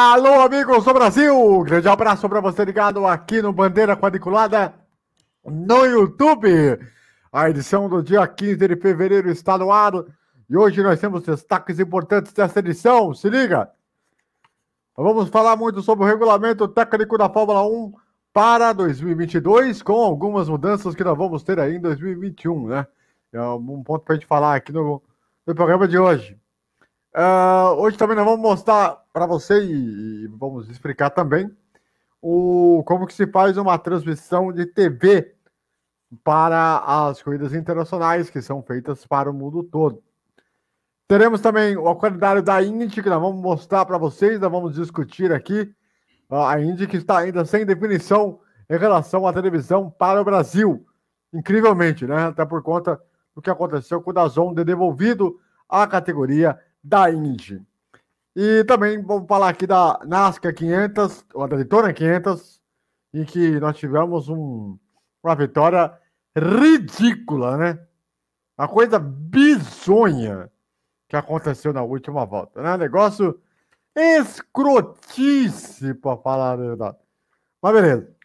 Alô, amigos do Brasil! Grande abraço para você ligado aqui no Bandeira Quadriculada no YouTube. A edição do dia 15 de fevereiro está no ar e hoje nós temos destaques importantes dessa edição. Se liga! Vamos falar muito sobre o regulamento técnico da Fórmula 1 para 2022, com algumas mudanças que nós vamos ter aí em 2021, né? É um ponto para a gente falar aqui no, no programa de hoje. Uh, hoje também nós vamos mostrar para você e, e, vamos explicar também o, como que se faz uma transmissão de TV para as corridas internacionais que são feitas para o mundo todo. Teremos também o calendário da Indy que nós vamos mostrar para vocês, nós vamos discutir aqui. Uh, a Indy que está ainda sem definição em relação à televisão para o Brasil. Incrivelmente, né? Até por conta do que aconteceu com o Dazon de devolvido à categoria da Indy. E também vamos falar aqui da NASCAR 500, ou da Daytona 500, em que nós tivemos um, uma vitória ridícula, né? Uma coisa bizonha que aconteceu na última volta, né? Negócio escrotice, para falar a verdade. Mas beleza.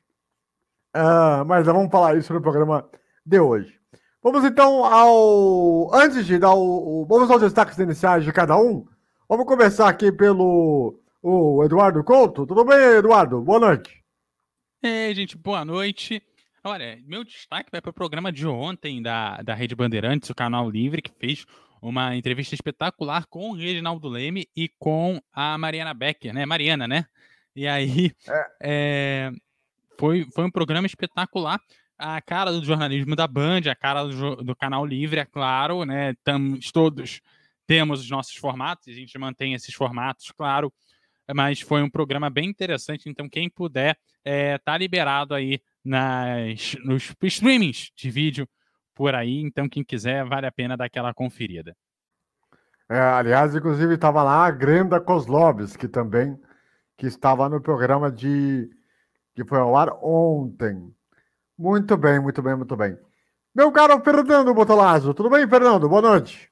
Uh, mas vamos falar isso no programa de hoje. Vamos então ao. Antes de dar o. Vamos aos destaques iniciais de cada um. Vamos começar aqui pelo o Eduardo Couto. Tudo bem, Eduardo? Boa noite. Ei, gente, boa noite. Olha, meu destaque vai para o programa de ontem da, da Rede Bandeirantes, o canal Livre, que fez uma entrevista espetacular com o Reginaldo Leme e com a Mariana Becker, né? Mariana, né? E aí é. É, foi, foi um programa espetacular a cara do jornalismo da Band, a cara do, do canal livre, é claro, né? Tamos, todos temos os nossos formatos, a gente mantém esses formatos, claro, mas foi um programa bem interessante, então quem puder é, tá liberado aí nas, nos streamings de vídeo por aí, então quem quiser vale a pena dar aquela conferida. É, aliás, inclusive estava lá a Grenda Kozlovs, que também que estava no programa de que foi ao ar ontem. Muito bem, muito bem, muito bem. Meu caro Fernando Botolazzo, tudo bem, Fernando? Boa noite.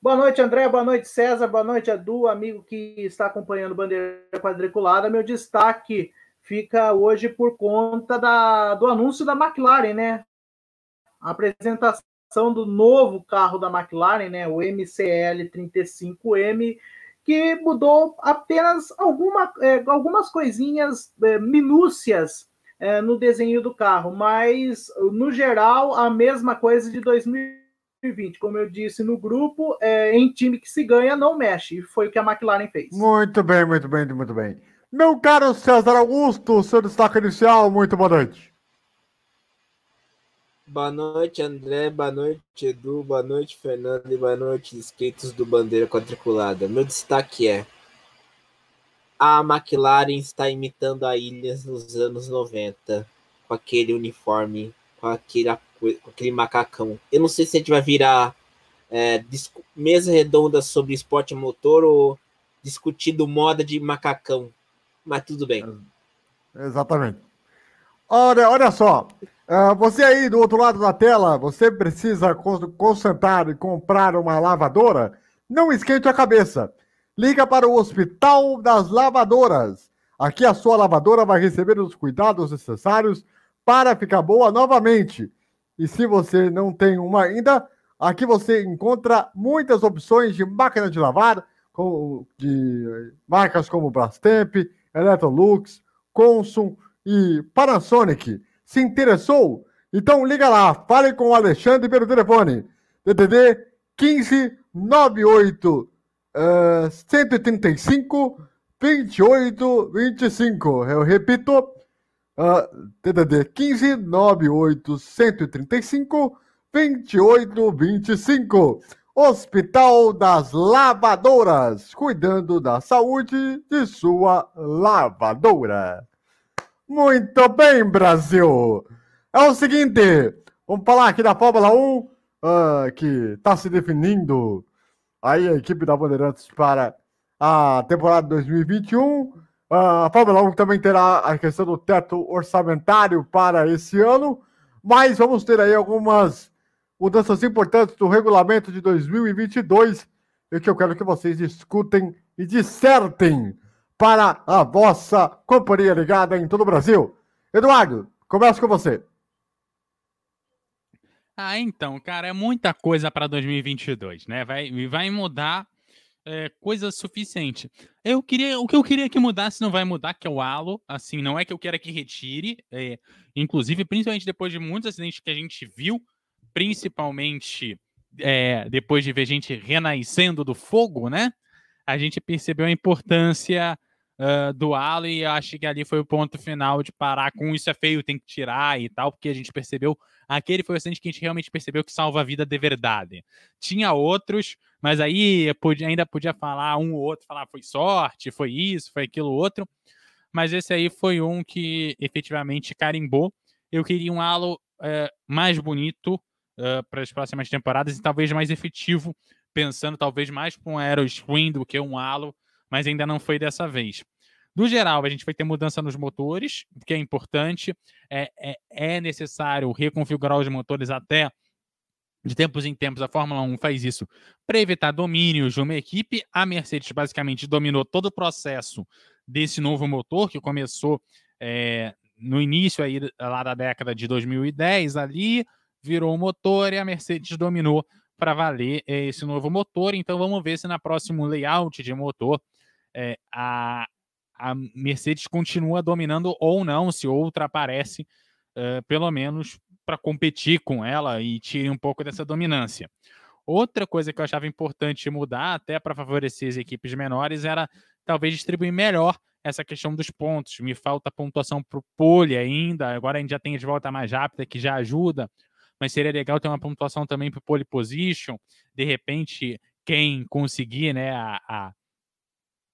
Boa noite, André. Boa noite, César. Boa noite, Edu, amigo que está acompanhando Bandeira Quadriculada. Meu destaque fica hoje por conta da, do anúncio da McLaren, né? A apresentação do novo carro da McLaren, né? O MCL 35M, que mudou apenas alguma, é, algumas coisinhas é, minúcias é, no desenho do carro, mas no geral a mesma coisa de 2020. Como eu disse no grupo, é, em time que se ganha não mexe. E foi o que a McLaren fez. Muito bem, muito bem, muito bem. Meu caro César Augusto, seu destaque inicial, muito boa noite. Boa noite, André. Boa noite, Edu. Boa noite, Fernando. E boa noite, skates do Bandeira Quadriculada. Meu destaque é a McLaren está imitando a Ilhas nos anos 90, com aquele uniforme, com aquele, com aquele macacão. Eu não sei se a gente vai virar é, mesa redonda sobre esporte motor ou discutindo moda de macacão, mas tudo bem. Exatamente. Olha, olha só, uh, você aí do outro lado da tela, você precisa concentrar e comprar uma lavadora? Não esquente a cabeça. Liga para o Hospital das Lavadoras. Aqui a sua lavadora vai receber os cuidados necessários para ficar boa novamente. E se você não tem uma ainda, aqui você encontra muitas opções de máquina de lavar, de marcas como Brastemp, Electrolux, Consum e Panasonic. Se interessou? Então liga lá, fale com o Alexandre pelo telefone. DDD 15 98 uh, 135 28 25. Eu repito, uh, TDD 15 98 135 28 25. Hospital das Lavadoras, cuidando da saúde de sua lavadora. Muito bem, Brasil! É o seguinte, vamos falar aqui da Fórmula 1, uh, ah, que está se definindo aí a equipe da Bandeirantes para a temporada 2021. A Fórmula 1 também terá a questão do teto orçamentário para esse ano, mas vamos ter aí algumas mudanças importantes do regulamento de 2022 e que eu quero que vocês discutem e dissertem para a vossa companhia ligada em todo o Brasil. Eduardo, começo com você. Ah, então, cara, é muita coisa para 2022, né? Vai, vai mudar é, coisa suficiente. Eu queria, o que eu queria que mudasse não vai mudar, que é o halo. Assim, não é que eu quero que retire. É, inclusive, principalmente depois de muitos acidentes que a gente viu, principalmente é, depois de ver gente renascendo do fogo, né? A gente percebeu a importância uh, do halo e acho que ali foi o ponto final de parar com isso é feio, tem que tirar e tal, porque a gente percebeu aquele foi o acidente que a gente realmente percebeu que salva a vida de verdade. Tinha outros, mas aí podia, ainda podia falar um ou outro, falar foi sorte, foi isso, foi aquilo outro, mas esse aí foi um que efetivamente carimbou. Eu queria um halo mais bonito uh, para as próximas temporadas e talvez mais efetivo, pensando talvez mais para um Aero Screen do que um halo mas ainda não foi dessa vez. No geral, a gente vai ter mudança nos motores, que é importante. É, é, é, necessário reconfigurar os motores até de tempos em tempos. A Fórmula 1 faz isso para evitar domínios de uma equipe. A Mercedes basicamente dominou todo o processo desse novo motor, que começou é, no início aí, lá da década de 2010, ali, virou o motor e a Mercedes dominou para valer é, esse novo motor. Então vamos ver se na próximo layout de motor é, a, a Mercedes continua dominando ou não, se outra aparece, é, pelo menos para competir com ela e tire um pouco dessa dominância. Outra coisa que eu achava importante mudar, até para favorecer as equipes menores, era talvez distribuir melhor essa questão dos pontos. Me falta pontuação para o pole ainda, agora a gente já tem de volta mais rápida, que já ajuda, mas seria legal ter uma pontuação também para o pole position. De repente, quem conseguir né, a, a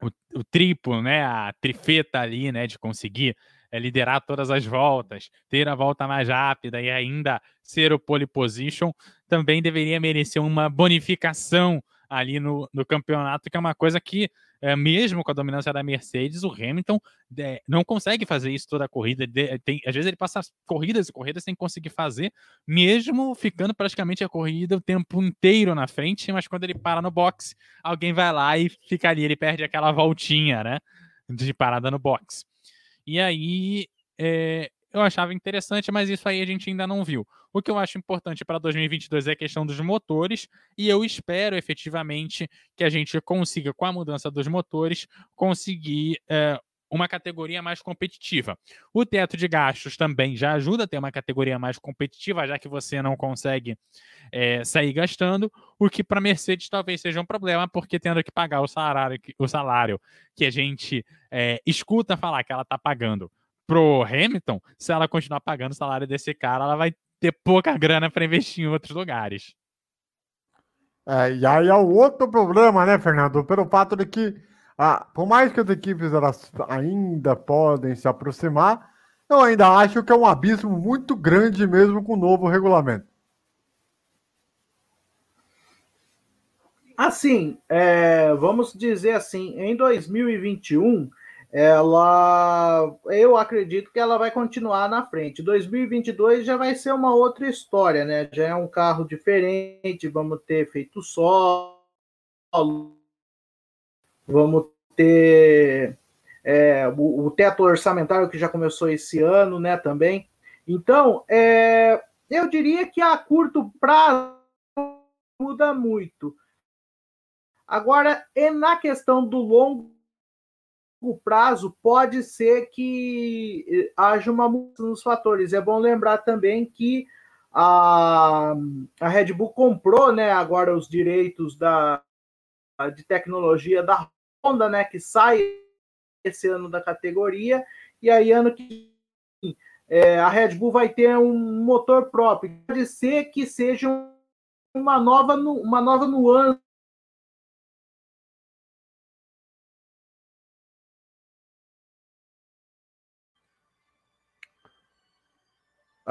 o, o triplo, né, a trifeta ali, né, de conseguir é, liderar todas as voltas, ter a volta mais rápida e ainda ser o pole position, também deveria merecer uma bonificação ali no, no campeonato, que é uma coisa que é, mesmo com a dominância da Mercedes, o Hamilton é, não consegue fazer isso toda a corrida. De, tem, às vezes ele passa corridas e corridas sem conseguir fazer, mesmo ficando praticamente a corrida o tempo inteiro na frente, mas quando ele para no box, alguém vai lá e fica ali, ele perde aquela voltinha, né? De parada no box. E aí é, eu achava interessante, mas isso aí a gente ainda não viu. O que eu acho importante para 2022 é a questão dos motores, e eu espero efetivamente que a gente consiga, com a mudança dos motores, conseguir é, uma categoria mais competitiva. O teto de gastos também já ajuda a ter uma categoria mais competitiva, já que você não consegue é, sair gastando, o que para Mercedes talvez seja um problema, porque tendo que pagar o salário, o salário que a gente é, escuta falar que ela está pagando pro Hamilton, se ela continuar pagando o salário desse cara, ela vai ter pouca grana para investir em outros lugares. É, e aí é o outro problema, né, Fernando? Pelo fato de que, ah, por mais que as equipes elas ainda podem se aproximar, eu ainda acho que é um abismo muito grande mesmo com o novo regulamento. Assim, é, vamos dizer assim, em 2021 ela eu acredito que ela vai continuar na frente. 2022 já vai ser uma outra história, né? Já é um carro diferente, vamos ter feito solo, vamos ter é, o, o, teto orçamentário que já começou esse ano, né? Também. Então, é, eu diria que a curto prazo muda muito. Agora, e na questão do longo longo prazo, pode ser que eh, haja uma mudança nos fatores. É bom lembrar também que a, a Red Bull comprou né, agora os direitos da, de tecnologia da Honda, né, que sai esse ano da categoria, e aí ano que é, a Red Bull vai ter um motor próprio. Pode ser que seja uma nova, uma nova nuance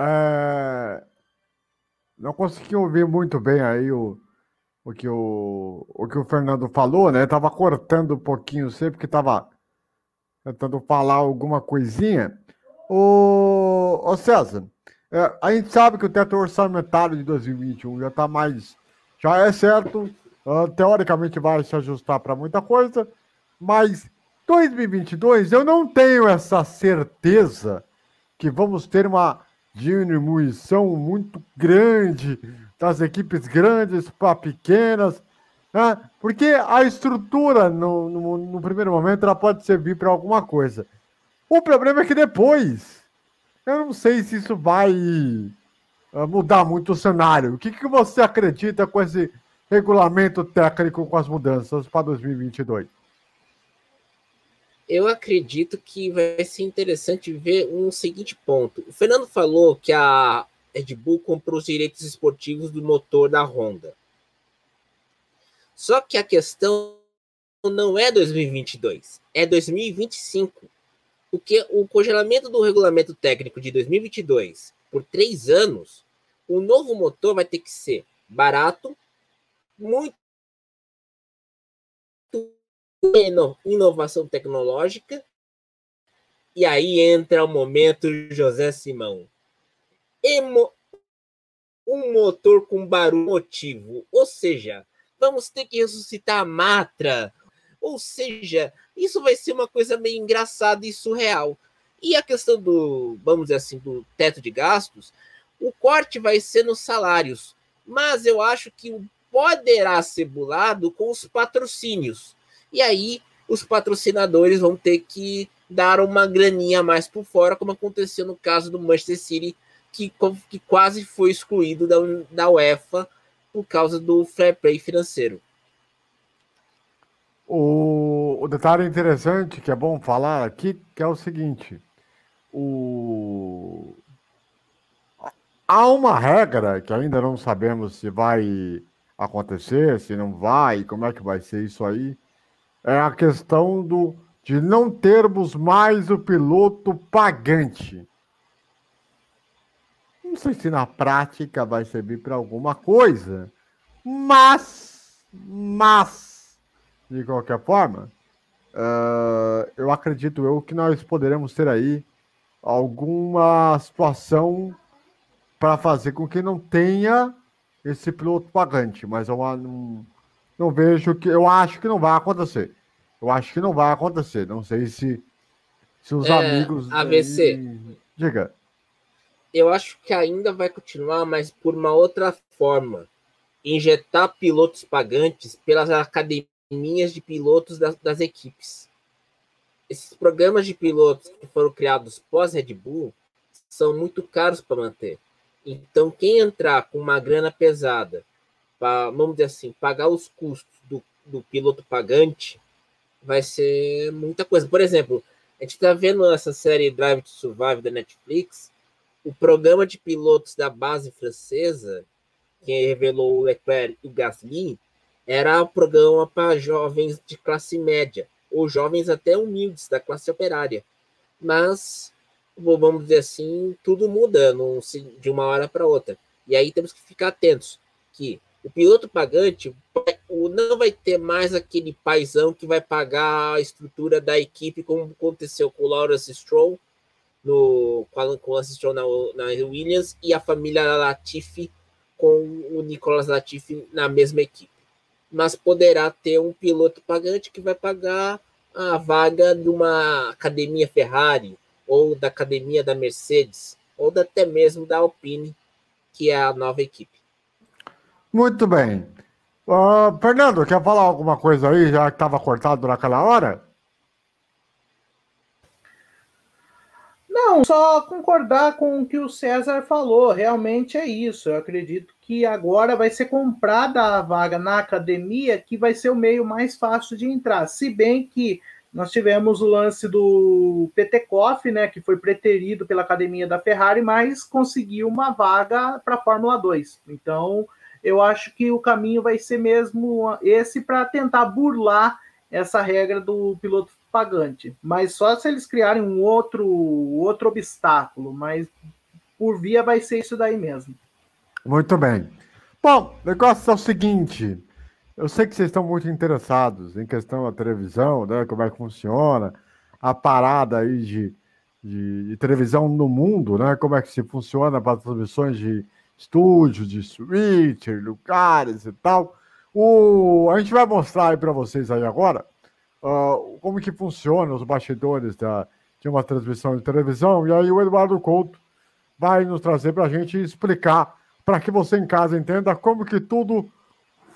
É... Não consegui ouvir muito bem aí o, o, que o, o que o Fernando falou, né? Tava cortando um pouquinho sempre que tava tentando falar alguma coisinha. O, o César, é, a gente sabe que o teto orçamentário de 2021 já está mais. Já é certo, uh, teoricamente vai se ajustar para muita coisa, Mas 2022 eu não tenho essa certeza que vamos ter uma diminuição muito grande das equipes grandes para pequenas, né? porque a estrutura no, no, no primeiro momento ela pode servir para alguma coisa. O problema é que depois eu não sei se isso vai uh, mudar muito o cenário. O que, que você acredita com esse regulamento técnico com as mudanças para 2022? Eu acredito que vai ser interessante ver um seguinte ponto. O Fernando falou que a Red Bull comprou os direitos esportivos do motor da Honda. Só que a questão não é 2022, é 2025 porque o congelamento do regulamento técnico de 2022 por três anos, o novo motor vai ter que ser barato, muito inovação tecnológica, e aí entra o momento José Simão. Emo um motor com barulho motivo, ou seja, vamos ter que ressuscitar a Matra, ou seja, isso vai ser uma coisa meio engraçada e surreal. E a questão do, vamos dizer assim, do teto de gastos, o corte vai ser nos salários, mas eu acho que poderá ser bulado com os patrocínios. E aí os patrocinadores vão ter que dar uma graninha mais por fora, como aconteceu no caso do Manchester City, que, que quase foi excluído da, da UEFA por causa do fair play financeiro. O, o detalhe interessante que é bom falar aqui que é o seguinte: o, há uma regra que ainda não sabemos se vai acontecer, se não vai, como é que vai ser isso aí. É a questão do, de não termos mais o piloto pagante. Não sei se na prática vai servir para alguma coisa, mas, mas de qualquer forma, uh, eu acredito eu que nós poderemos ter aí alguma situação para fazer com que não tenha esse piloto pagante, mas eu não, não vejo que eu acho que não vai acontecer. Eu acho que não vai acontecer. Não sei se, se os é, amigos. AVC. Aí... Diga. Eu acho que ainda vai continuar, mas por uma outra forma. Injetar pilotos pagantes pelas academias de pilotos das, das equipes. Esses programas de pilotos que foram criados pós-Red Bull são muito caros para manter. Então, quem entrar com uma grana pesada, para, vamos dizer assim, pagar os custos do, do piloto pagante, vai ser muita coisa. Por exemplo, a gente está vendo essa série Drive to Survive da Netflix, o programa de pilotos da base francesa, que revelou o Leclerc e o Gasly, era um programa para jovens de classe média, ou jovens até humildes, da classe operária. Mas, vamos dizer assim, tudo muda de uma hora para outra. E aí temos que ficar atentos que o piloto pagante não vai ter mais aquele paizão que vai pagar a estrutura da equipe, como aconteceu com o Lawrence Stroll, no, com o Lawrence Stroll na, na Williams, e a família Latifi com o Nicolas Latifi na mesma equipe mas poderá ter um piloto pagante que vai pagar a vaga de uma academia Ferrari, ou da academia da Mercedes, ou até mesmo da Alpine, que é a nova equipe. Muito bem. Uh, Fernando, quer falar alguma coisa aí, já que estava cortado naquela hora? Não, só concordar com o que o César falou. Realmente é isso. Eu acredito que agora vai ser comprada a vaga na academia, que vai ser o meio mais fácil de entrar. Se bem que nós tivemos o lance do Petekoff, né, que foi preterido pela academia da Ferrari, mas conseguiu uma vaga para a Fórmula 2. Então, eu acho que o caminho vai ser mesmo esse para tentar burlar essa regra do piloto pagante. Mas só se eles criarem um outro, outro obstáculo, mas por via vai ser isso daí mesmo. Muito bem. Bom, o negócio é o seguinte. Eu sei que vocês estão muito interessados em questão da televisão, né? Como é que funciona, a parada aí de, de, de televisão no mundo, né? Como é que se funciona para transmissões de estúdio, de switcher, lugares e tal. O, a gente vai mostrar aí para vocês aí agora uh, como que funciona os bastidores da, de uma transmissão de televisão. E aí o Eduardo Couto vai nos trazer para a gente explicar, para que você em casa entenda como que tudo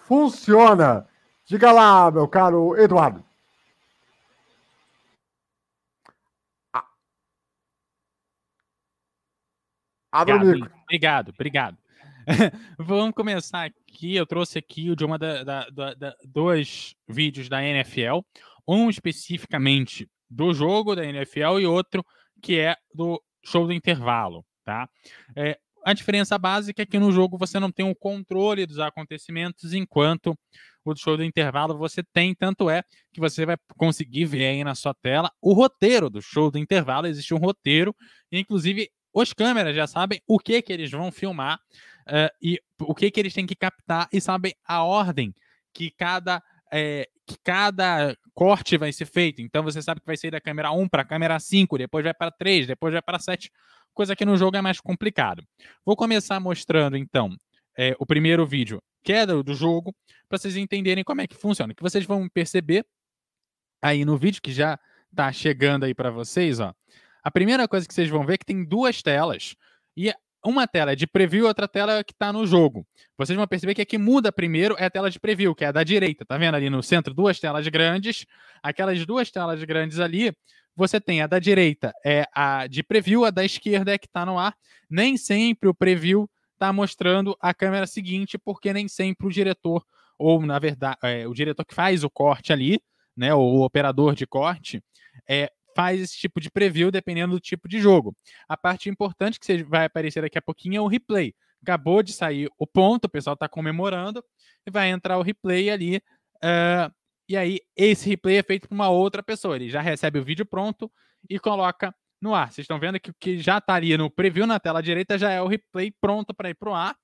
funciona. Diga lá, meu caro Eduardo. Abre o micro. Obrigado, obrigado. Vamos começar aqui. Eu trouxe aqui de uma da, da, da, dois vídeos da NFL, um especificamente do jogo da NFL e outro que é do show do intervalo, tá? É, a diferença básica é que no jogo você não tem o controle dos acontecimentos, enquanto o show do intervalo você tem, tanto é que você vai conseguir ver aí na sua tela o roteiro do show do intervalo, existe um roteiro, inclusive os câmeras já sabem o que que eles vão filmar uh, e o que que eles têm que captar e sabem a ordem que cada é, que cada corte vai ser feito. Então você sabe que vai sair da câmera 1 para a câmera 5, depois vai para 3, depois vai para 7 coisa que no jogo é mais complicado. Vou começar mostrando, então, é, o primeiro vídeo, que é do, do jogo, para vocês entenderem como é que funciona. Que vocês vão perceber aí no vídeo, que já está chegando aí para vocês, ó. A primeira coisa que vocês vão ver é que tem duas telas. E uma tela é de preview outra tela que está no jogo. Vocês vão perceber que a que muda primeiro é a tela de preview, que é a da direita. Tá vendo ali no centro duas telas grandes? Aquelas duas telas grandes ali você tem a da direita, é a de preview, a da esquerda é que está no ar. Nem sempre o preview está mostrando a câmera seguinte, porque nem sempre o diretor, ou na verdade, é, o diretor que faz o corte ali, né, o operador de corte, é, faz esse tipo de preview dependendo do tipo de jogo. A parte importante que vai aparecer daqui a pouquinho é o replay. Acabou de sair o ponto, o pessoal está comemorando, e vai entrar o replay ali. Uh, e aí, esse replay é feito por uma outra pessoa. Ele já recebe o vídeo pronto e coloca no ar. Vocês estão vendo que o que já está ali no preview na tela direita já é o replay pronto para ir para o ar.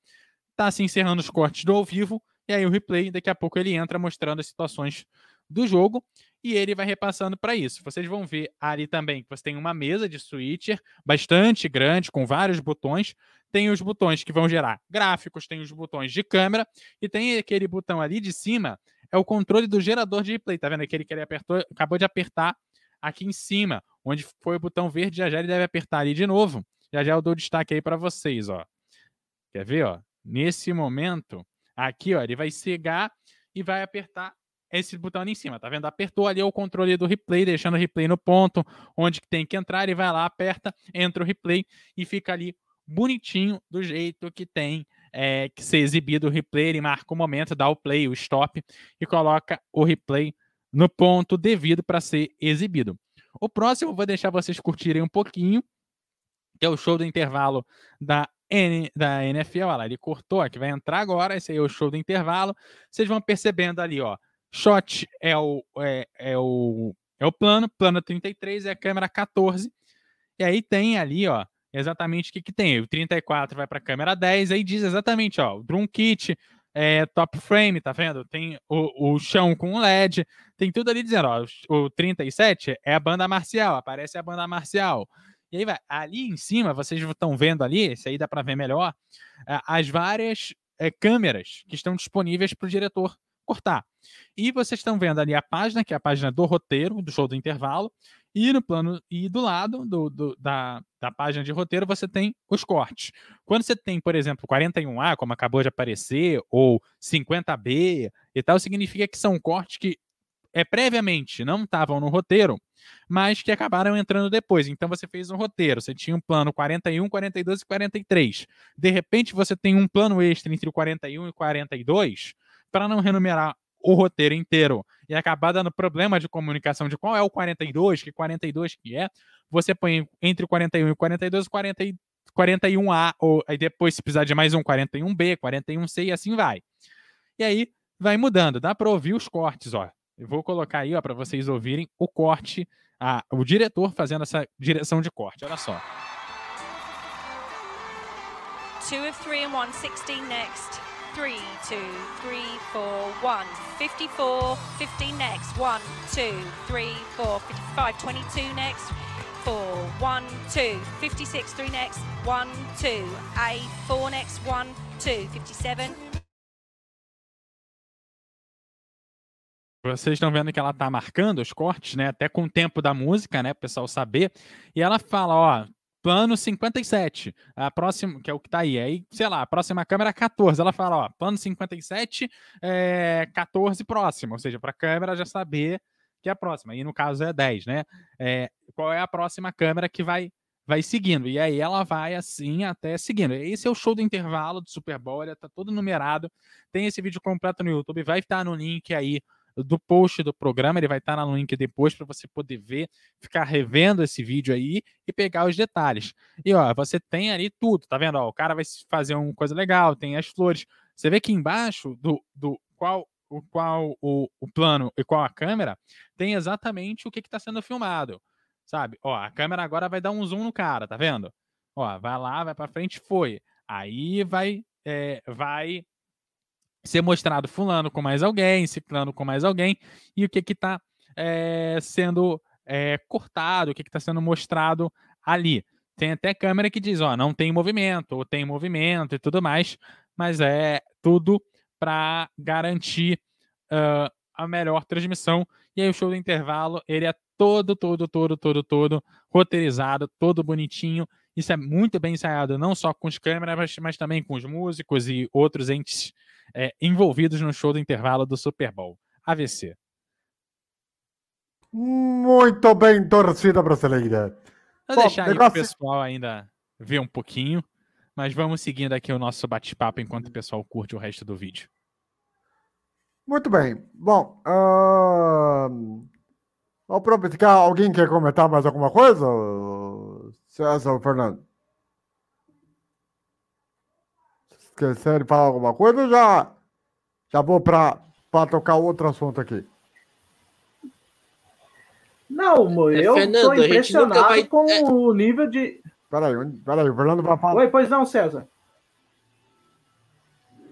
Está se encerrando os cortes do ao vivo. E aí, o replay, daqui a pouco, ele entra mostrando as situações do jogo e ele vai repassando para isso. Vocês vão ver ali também que você tem uma mesa de switcher bastante grande, com vários botões. Tem os botões que vão gerar gráficos, tem os botões de câmera e tem aquele botão ali de cima é o controle do gerador de replay. Tá vendo? Aquele que ele apertou, acabou de apertar aqui em cima, onde foi o botão verde, já já ele deve apertar ali de novo. Já já eu dou destaque aí para vocês, ó. Quer ver, ó? Nesse momento, aqui, ó, ele vai cegar e vai apertar esse botão ali em cima, tá vendo? Apertou ali o controle do replay, deixando o replay no ponto onde tem que entrar, ele vai lá, aperta, entra o replay e fica ali bonitinho do jeito que tem é, que ser exibido o replay, ele marca o momento, dá o play, o stop e coloca o replay no ponto devido para ser exibido. O próximo eu vou deixar vocês curtirem um pouquinho, que é o show do intervalo da, N, da NFL. Olha lá, ele cortou, que vai entrar agora. Esse aí é o show do intervalo. Vocês vão percebendo ali, ó. Shot é o, é, é o, é o plano, plano 33 é a câmera 14. E aí tem ali, ó, exatamente o que, que tem. O 34 vai para a câmera 10, aí diz exatamente, ó, o drum kit, é, top frame, tá vendo? Tem o, o chão com LED, tem tudo ali dizendo, ó, o 37 é a banda marcial, aparece a banda marcial. E aí vai, ali em cima, vocês estão vendo ali, esse aí dá para ver melhor, as várias é, câmeras que estão disponíveis para o diretor cortar. E vocês estão vendo ali a página, que é a página do roteiro, do show do intervalo, e no plano, e do lado do, do, da, da página de roteiro, você tem os cortes. Quando você tem, por exemplo, 41A, como acabou de aparecer, ou 50B e tal, significa que são cortes que é, previamente não estavam no roteiro, mas que acabaram entrando depois. Então você fez um roteiro, você tinha um plano 41, 42 e 43. De repente você tem um plano extra entre o 41 e 42, para não renumerar o roteiro inteiro e acabar dando problema de comunicação de qual é o 42, que 42 que é, você põe entre o 41 e o 42, 40, 41A, ou aí depois, se precisar de mais um, 41B, 41C e assim vai. E aí vai mudando, dá para ouvir os cortes, ó. Eu vou colocar aí, ó, para vocês ouvirem o corte, a, o diretor fazendo essa direção de corte. Olha só. Two of three and one, 16 next. Three, two, three, four, one. 54, 15 next. One, two, three, four, 55, 22 next. Four, one, two, 56, three next. One, two, eight, four next. One, two, 57. vocês estão vendo que ela tá marcando os cortes, né? Até com o tempo da música, né? Para o pessoal saber. E ela fala, ó, plano 57, a próxima, que é o que tá aí. Aí, sei lá, a próxima câmera é 14. Ela fala, ó, plano 57, é 14 próximo, ou seja, para a câmera já saber que é a próxima. E no caso é 10, né? É, qual é a próxima câmera que vai vai seguindo. E aí ela vai assim até seguindo. Esse é o show do intervalo do Super Bowl, ele tá todo numerado. Tem esse vídeo completo no YouTube, vai estar no link aí do post do programa, ele vai estar no link depois para você poder ver, ficar revendo esse vídeo aí e pegar os detalhes. E ó, você tem ali tudo, tá vendo? Ó, o cara vai fazer uma coisa legal, tem as flores. Você vê que embaixo do, do qual o qual o, o plano e qual a câmera tem exatamente o que está sendo filmado, sabe? Ó, a câmera agora vai dar um zoom no cara, tá vendo? Ó, vai lá, vai para frente, foi. Aí vai, é, vai ser mostrado fulano com mais alguém, ciclano com mais alguém, e o que que está é, sendo é, cortado, o que está sendo mostrado ali. Tem até câmera que diz, ó, não tem movimento, ou tem movimento e tudo mais, mas é tudo para garantir uh, a melhor transmissão. E aí o show do intervalo, ele é todo, todo, todo, todo, todo roteirizado, todo bonitinho. Isso é muito bem ensaiado, não só com as câmeras, mas, mas também com os músicos e outros entes é, envolvidos no show do intervalo do Super Bowl. AVC. Muito bem, torcida brasileira. Vou Bom, deixar negócio... aí o pessoal ainda ver um pouquinho, mas vamos seguindo aqui o nosso bate-papo enquanto o pessoal curte o resto do vídeo. Muito bem. Bom, uh... alguém quer comentar mais alguma coisa? César ou Fernando? Esquecer de falar alguma coisa, já, já vou para tocar outro assunto aqui. Não, eu estou impressionado vai... com é. o nível de. Peraí, peraí, o Fernando vai falar. Oi, pois não, César.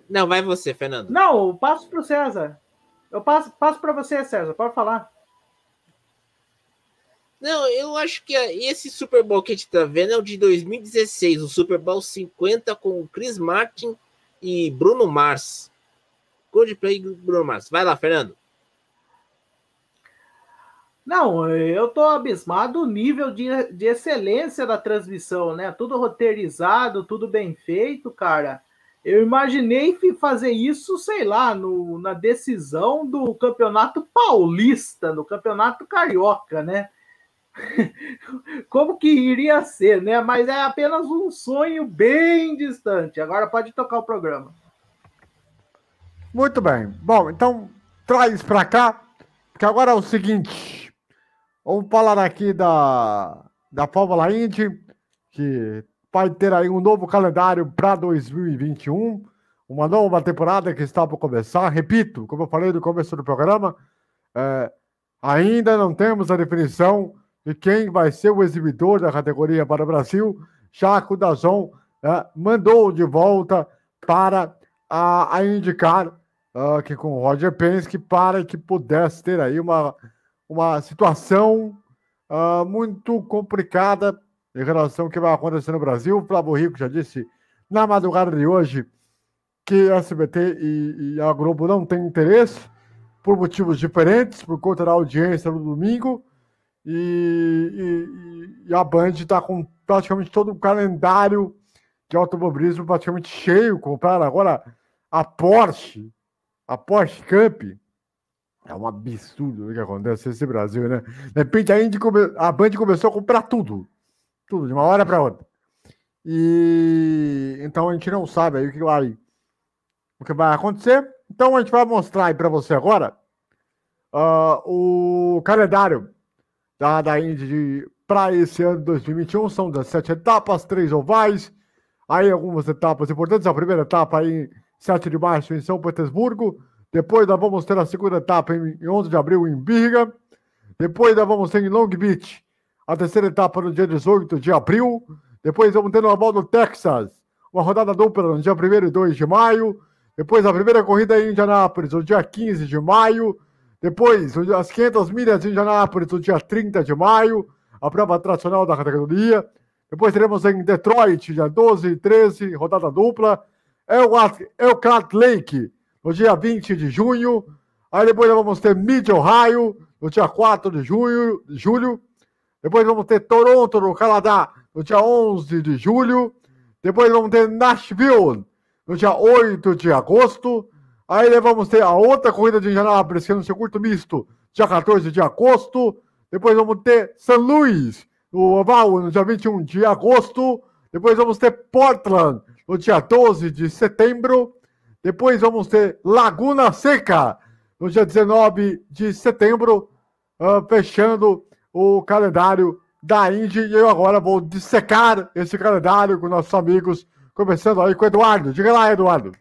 Não, vai você, Fernando. Não, passo para o César. Eu passo, passo para você, César, pode falar. Não, eu acho que esse Super Bowl que a gente tá vendo é o de 2016, o Super Bowl 50 com o Chris Martin e Bruno Mars. Coldplay e Bruno Mars. Vai lá, Fernando. Não, eu tô abismado o nível de, de excelência da transmissão, né? Tudo roteirizado, tudo bem feito, cara. Eu imaginei fazer isso, sei lá, no, na decisão do Campeonato Paulista, no Campeonato Carioca, né? como que iria ser, né? Mas é apenas um sonho bem distante. Agora pode tocar o programa. Muito bem. Bom, então traz para cá, porque agora é o seguinte. Vamos falar aqui da, da Fórmula Indy, que vai ter aí um novo calendário para 2021, uma nova temporada que está por começar. Repito, como eu falei no começo do programa, é, ainda não temos a definição de quem vai ser o exibidor da categoria para o Brasil, Chaco Dazon uh, mandou de volta para a, a indicar uh, que com o Roger Penske para que pudesse ter aí uma, uma situação uh, muito complicada em relação ao que vai acontecer no Brasil. O Flávio Rico já disse na madrugada de hoje que a SBT e, e a Globo não têm interesse por motivos diferentes, por conta da audiência no domingo, e, e, e a Band está com praticamente todo o calendário de automobilismo praticamente cheio. Compraram agora a Porsche, a Porsche Cup. É um absurdo o que acontece nesse Brasil, né? De repente a, Indy come... a Band começou a comprar tudo. Tudo, de uma hora para outra. E então a gente não sabe aí o que vai, o que vai acontecer. Então a gente vai mostrar aí para você agora uh, o calendário da, da Indy para esse ano de 2021. São 17 etapas, três ovais. Aí algumas etapas importantes. A primeira etapa em 7 de março em São Petersburgo. Depois nós vamos ter a segunda etapa em 11 de abril em Birga. Depois nós vamos ter em Long Beach a terceira etapa no dia 18 de abril. Depois vamos ter no Oval do Texas uma rodada dupla no dia 1 e 2 de maio. Depois a primeira corrida em Indianápolis no dia 15 de maio. Depois, as 500 milhas de Indianápolis, no dia 30 de maio, a prova tradicional da categoria. Depois teremos em Detroit, dia 12 e 13, rodada dupla. Elkhart Lake, no dia 20 de junho. Aí depois vamos ter Mid Ohio, no dia 4 de junho, julho. Depois vamos ter Toronto, no Canadá, no dia 11 de julho. Depois vamos ter Nashville, no dia 8 de agosto. Aí vamos ter a outra corrida de Indianápolis, que é no circuito misto, dia 14 de agosto. Depois vamos ter St. Louis, no Oval, no dia 21 de agosto. Depois vamos ter Portland, no dia 12 de setembro. Depois vamos ter Laguna Seca, no dia 19 de setembro, uh, fechando o calendário da Indy. E eu agora vou dissecar esse calendário com nossos amigos, começando aí com o Eduardo. Diga lá, Eduardo.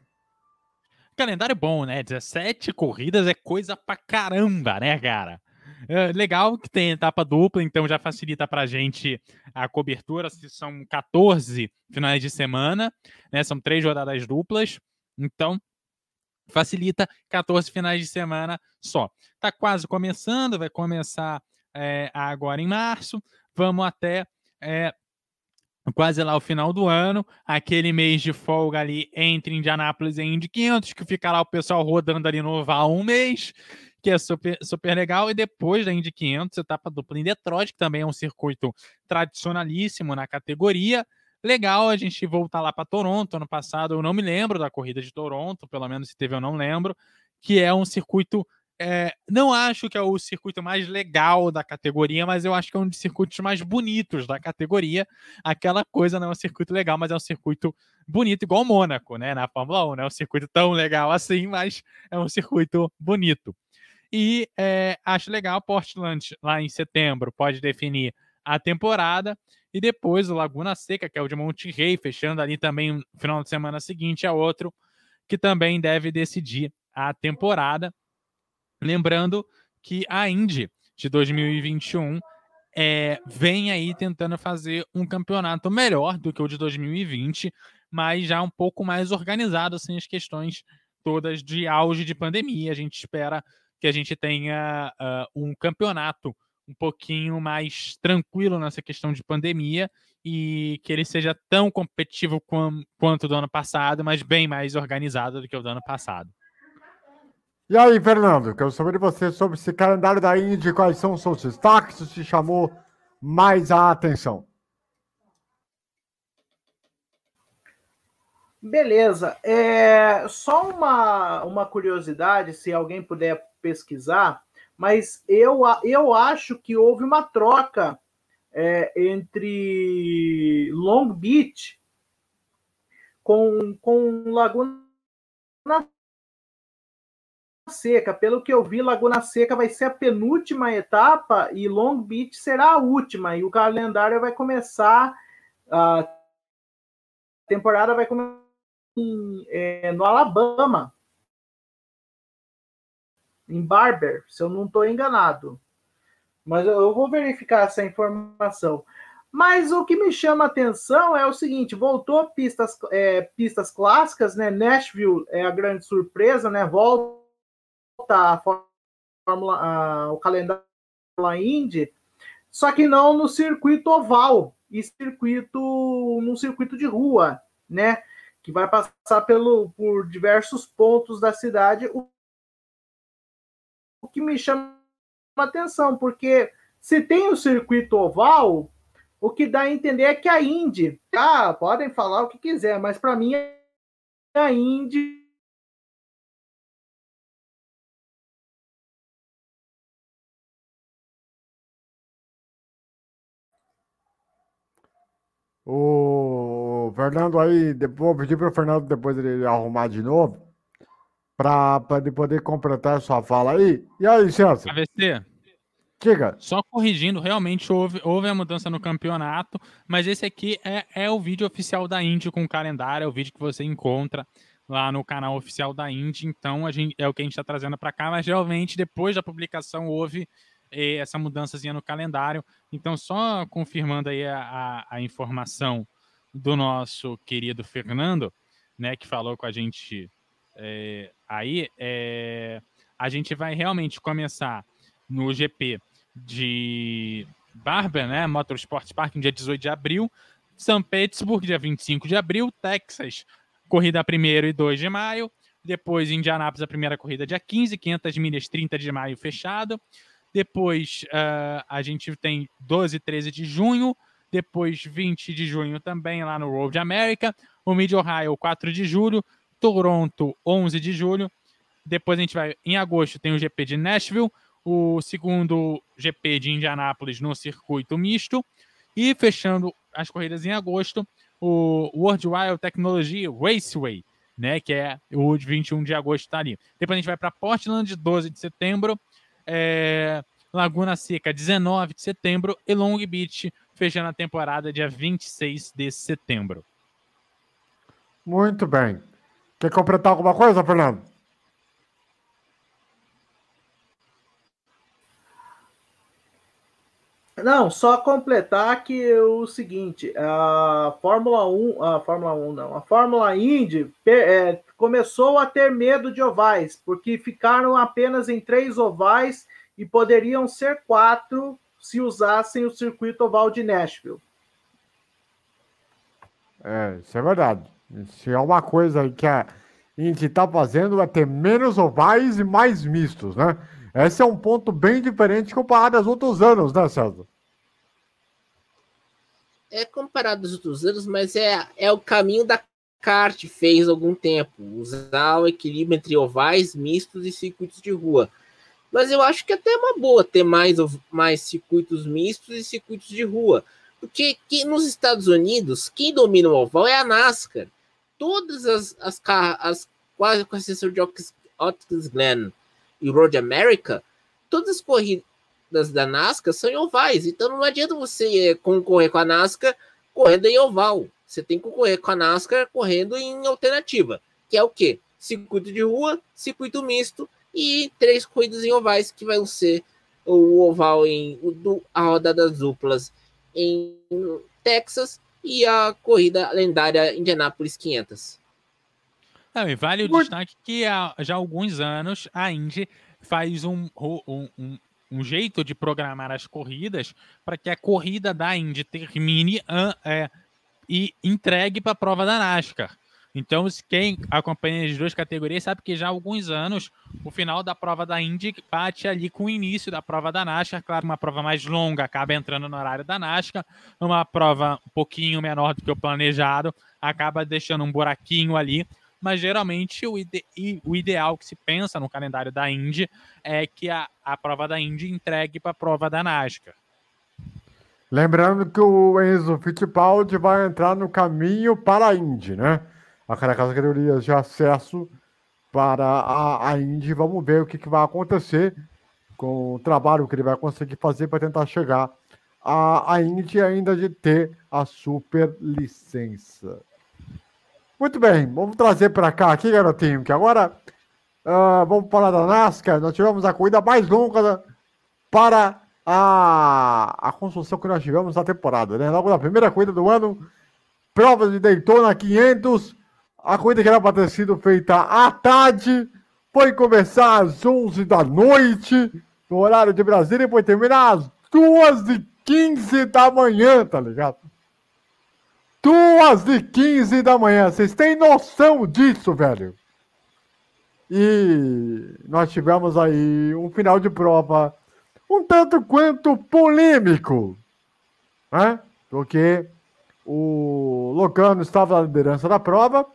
Calendário bom, né? 17 corridas é coisa pra caramba, né, cara? É legal que tem etapa dupla, então já facilita pra gente a cobertura. São 14 finais de semana, né? São três rodadas duplas. Então, facilita 14 finais de semana só. Tá quase começando, vai começar é, agora em março, vamos até é, quase lá o final do ano, aquele mês de folga ali entre Indianápolis e Indy 500, que fica lá o pessoal rodando ali no oval um mês, que é super, super legal, e depois da Indy 500, etapa dupla em Detroit, que também é um circuito tradicionalíssimo na categoria, legal a gente voltar lá para Toronto. Ano passado eu não me lembro da corrida de Toronto, pelo menos se teve eu não lembro, que é um circuito. É, não acho que é o circuito mais legal da categoria, mas eu acho que é um dos circuitos mais bonitos da categoria. Aquela coisa não é um circuito legal, mas é um circuito bonito, igual o Mônaco, né? Na Fórmula 1, não é um circuito tão legal assim, mas é um circuito bonito. E é, acho legal Portland lá em setembro, pode definir a temporada. E depois o Laguna Seca, que é o de Monte Rei, fechando ali também no final de semana seguinte, é outro que também deve decidir a temporada. Lembrando que a Indy de 2021 é, vem aí tentando fazer um campeonato melhor do que o de 2020, mas já um pouco mais organizado, sem as questões todas de auge de pandemia. A gente espera que a gente tenha uh, um campeonato um pouquinho mais tranquilo nessa questão de pandemia e que ele seja tão competitivo quanto do ano passado, mas bem mais organizado do que o do ano passado. E aí, Fernando, quero saber de você sobre esse calendário da Indy, quais são os seus destaques, te chamou mais a atenção. Beleza. É, só uma, uma curiosidade, se alguém puder pesquisar, mas eu, eu acho que houve uma troca é, entre Long Beach com, com Laguna Seca. Pelo que eu vi, Laguna Seca vai ser a penúltima etapa e Long Beach será a última. E o calendário vai começar, a temporada vai começar em, é, no Alabama em Barber, se eu não estou enganado. Mas eu vou verificar essa informação. Mas o que me chama a atenção é o seguinte: voltou pistas, é, pistas clássicas, né? Nashville é a grande surpresa, né? Volta a Fórmula, a, o calendário da Indy, só que não no circuito oval e circuito no circuito de rua, né? Que vai passar pelo, por diversos pontos da cidade, o o que me chama atenção, porque se tem o circuito oval, o que dá a entender é que a Indy, ah, podem falar o que quiser, mas para mim a Indy O Fernando aí, vou pedir para o Fernando depois ele arrumar de novo para poder completar sua fala aí. E aí, César? AVC. Diga. Só corrigindo, realmente houve, houve a mudança no campeonato, mas esse aqui é, é o vídeo oficial da Indy com o calendário, é o vídeo que você encontra lá no canal oficial da Indy, então a gente, é o que a gente está trazendo para cá, mas realmente depois da publicação houve essa mudançazinha no calendário, então só confirmando aí a, a, a informação do nosso querido Fernando, né, que falou com a gente é, aí é, a gente vai realmente começar no GP de Barber, né? Motorsport Park, no dia 18 de abril. São Petersburg, dia 25 de abril. Texas, corrida 1 e 2 de maio. Depois, Indianápolis, a primeira corrida dia 15, 500 milhas, 30 de maio fechado. Depois, uh, a gente tem 12 e 13 de junho. Depois, 20 de junho também lá no Road America. O Mid Ohio, 4 de julho. Toronto, 11 de julho. Depois a gente vai, em agosto, tem o GP de Nashville. O segundo GP de Indianápolis no circuito misto. E fechando as corridas em agosto, o World Wild Technology Raceway, né, que é o de 21 de agosto está ali. Depois a gente vai para Portland, 12 de setembro, é, Laguna Seca, 19 de setembro e Long Beach, fechando a temporada dia 26 de setembro. Muito bem. Quer completar alguma coisa, Fernando? Não, só completar que o seguinte, a Fórmula 1, a Fórmula 1 não, a Fórmula Indy é, começou a ter medo de ovais, porque ficaram apenas em três ovais e poderiam ser quatro se usassem o circuito oval de Nashville. É, isso é verdade. Se é uma coisa que a Indy está fazendo é ter menos ovais e mais mistos, né? Esse é um ponto bem diferente comparado aos outros anos, né, César? É comparado aos outros anos, mas é, é o caminho da kart fez algum tempo. Usar o equilíbrio entre ovais, mistos e circuitos de rua. Mas eu acho que até é uma boa ter mais, mais circuitos mistos e circuitos de rua. Porque aqui nos Estados Unidos, quem domina o oval é a NASCAR. Todas as, as, as quase com exceção de Otis Glen, e Road America, todas as corridas da NASCAR são em ovais. Então não adianta você concorrer com a NASCAR correndo em oval. Você tem que concorrer com a NASCAR correndo em alternativa, que é o quê? Circuito de rua, circuito misto e três corridas em ovais, que vão ser o oval em o, a roda das duplas em Texas e a corrida lendária Indianapolis 500. Não, e vale o destaque que há já há alguns anos a Indy faz um, um, um, um jeito de programar as corridas para que a corrida da Indy termine uh, é, e entregue para a prova da NASCAR. Então, quem acompanha as duas categorias sabe que já há alguns anos o final da prova da Indy bate ali com o início da prova da NASCAR. Claro, uma prova mais longa acaba entrando no horário da NASCAR, uma prova um pouquinho menor do que o planejado acaba deixando um buraquinho ali mas geralmente o, ide o ideal que se pensa no calendário da Indy é que a, a prova da Indy entregue para a prova da NASCAR. Lembrando que o Enzo Fittipaldi vai entrar no caminho para a Indy, né? Aquela categoria de acesso para a, a Indy. Vamos ver o que, que vai acontecer com o trabalho que ele vai conseguir fazer para tentar chegar a, a Indy ainda de ter a super licença. Muito bem, vamos trazer para cá aqui, garotinho, que agora uh, vamos falar da NASCAR. Nós tivemos a corrida mais longa para a, a construção que nós tivemos na temporada, né? Logo na primeira corrida do ano, prova de Daytona 500, a corrida que era para ter sido feita à tarde, foi começar às 11 da noite, no horário de Brasília, e foi terminar às 2 e 15 da manhã, tá ligado? Duas e quinze da manhã. Vocês têm noção disso, velho? E nós tivemos aí um final de prova um tanto quanto polêmico, né? Porque o Logano estava na liderança da prova,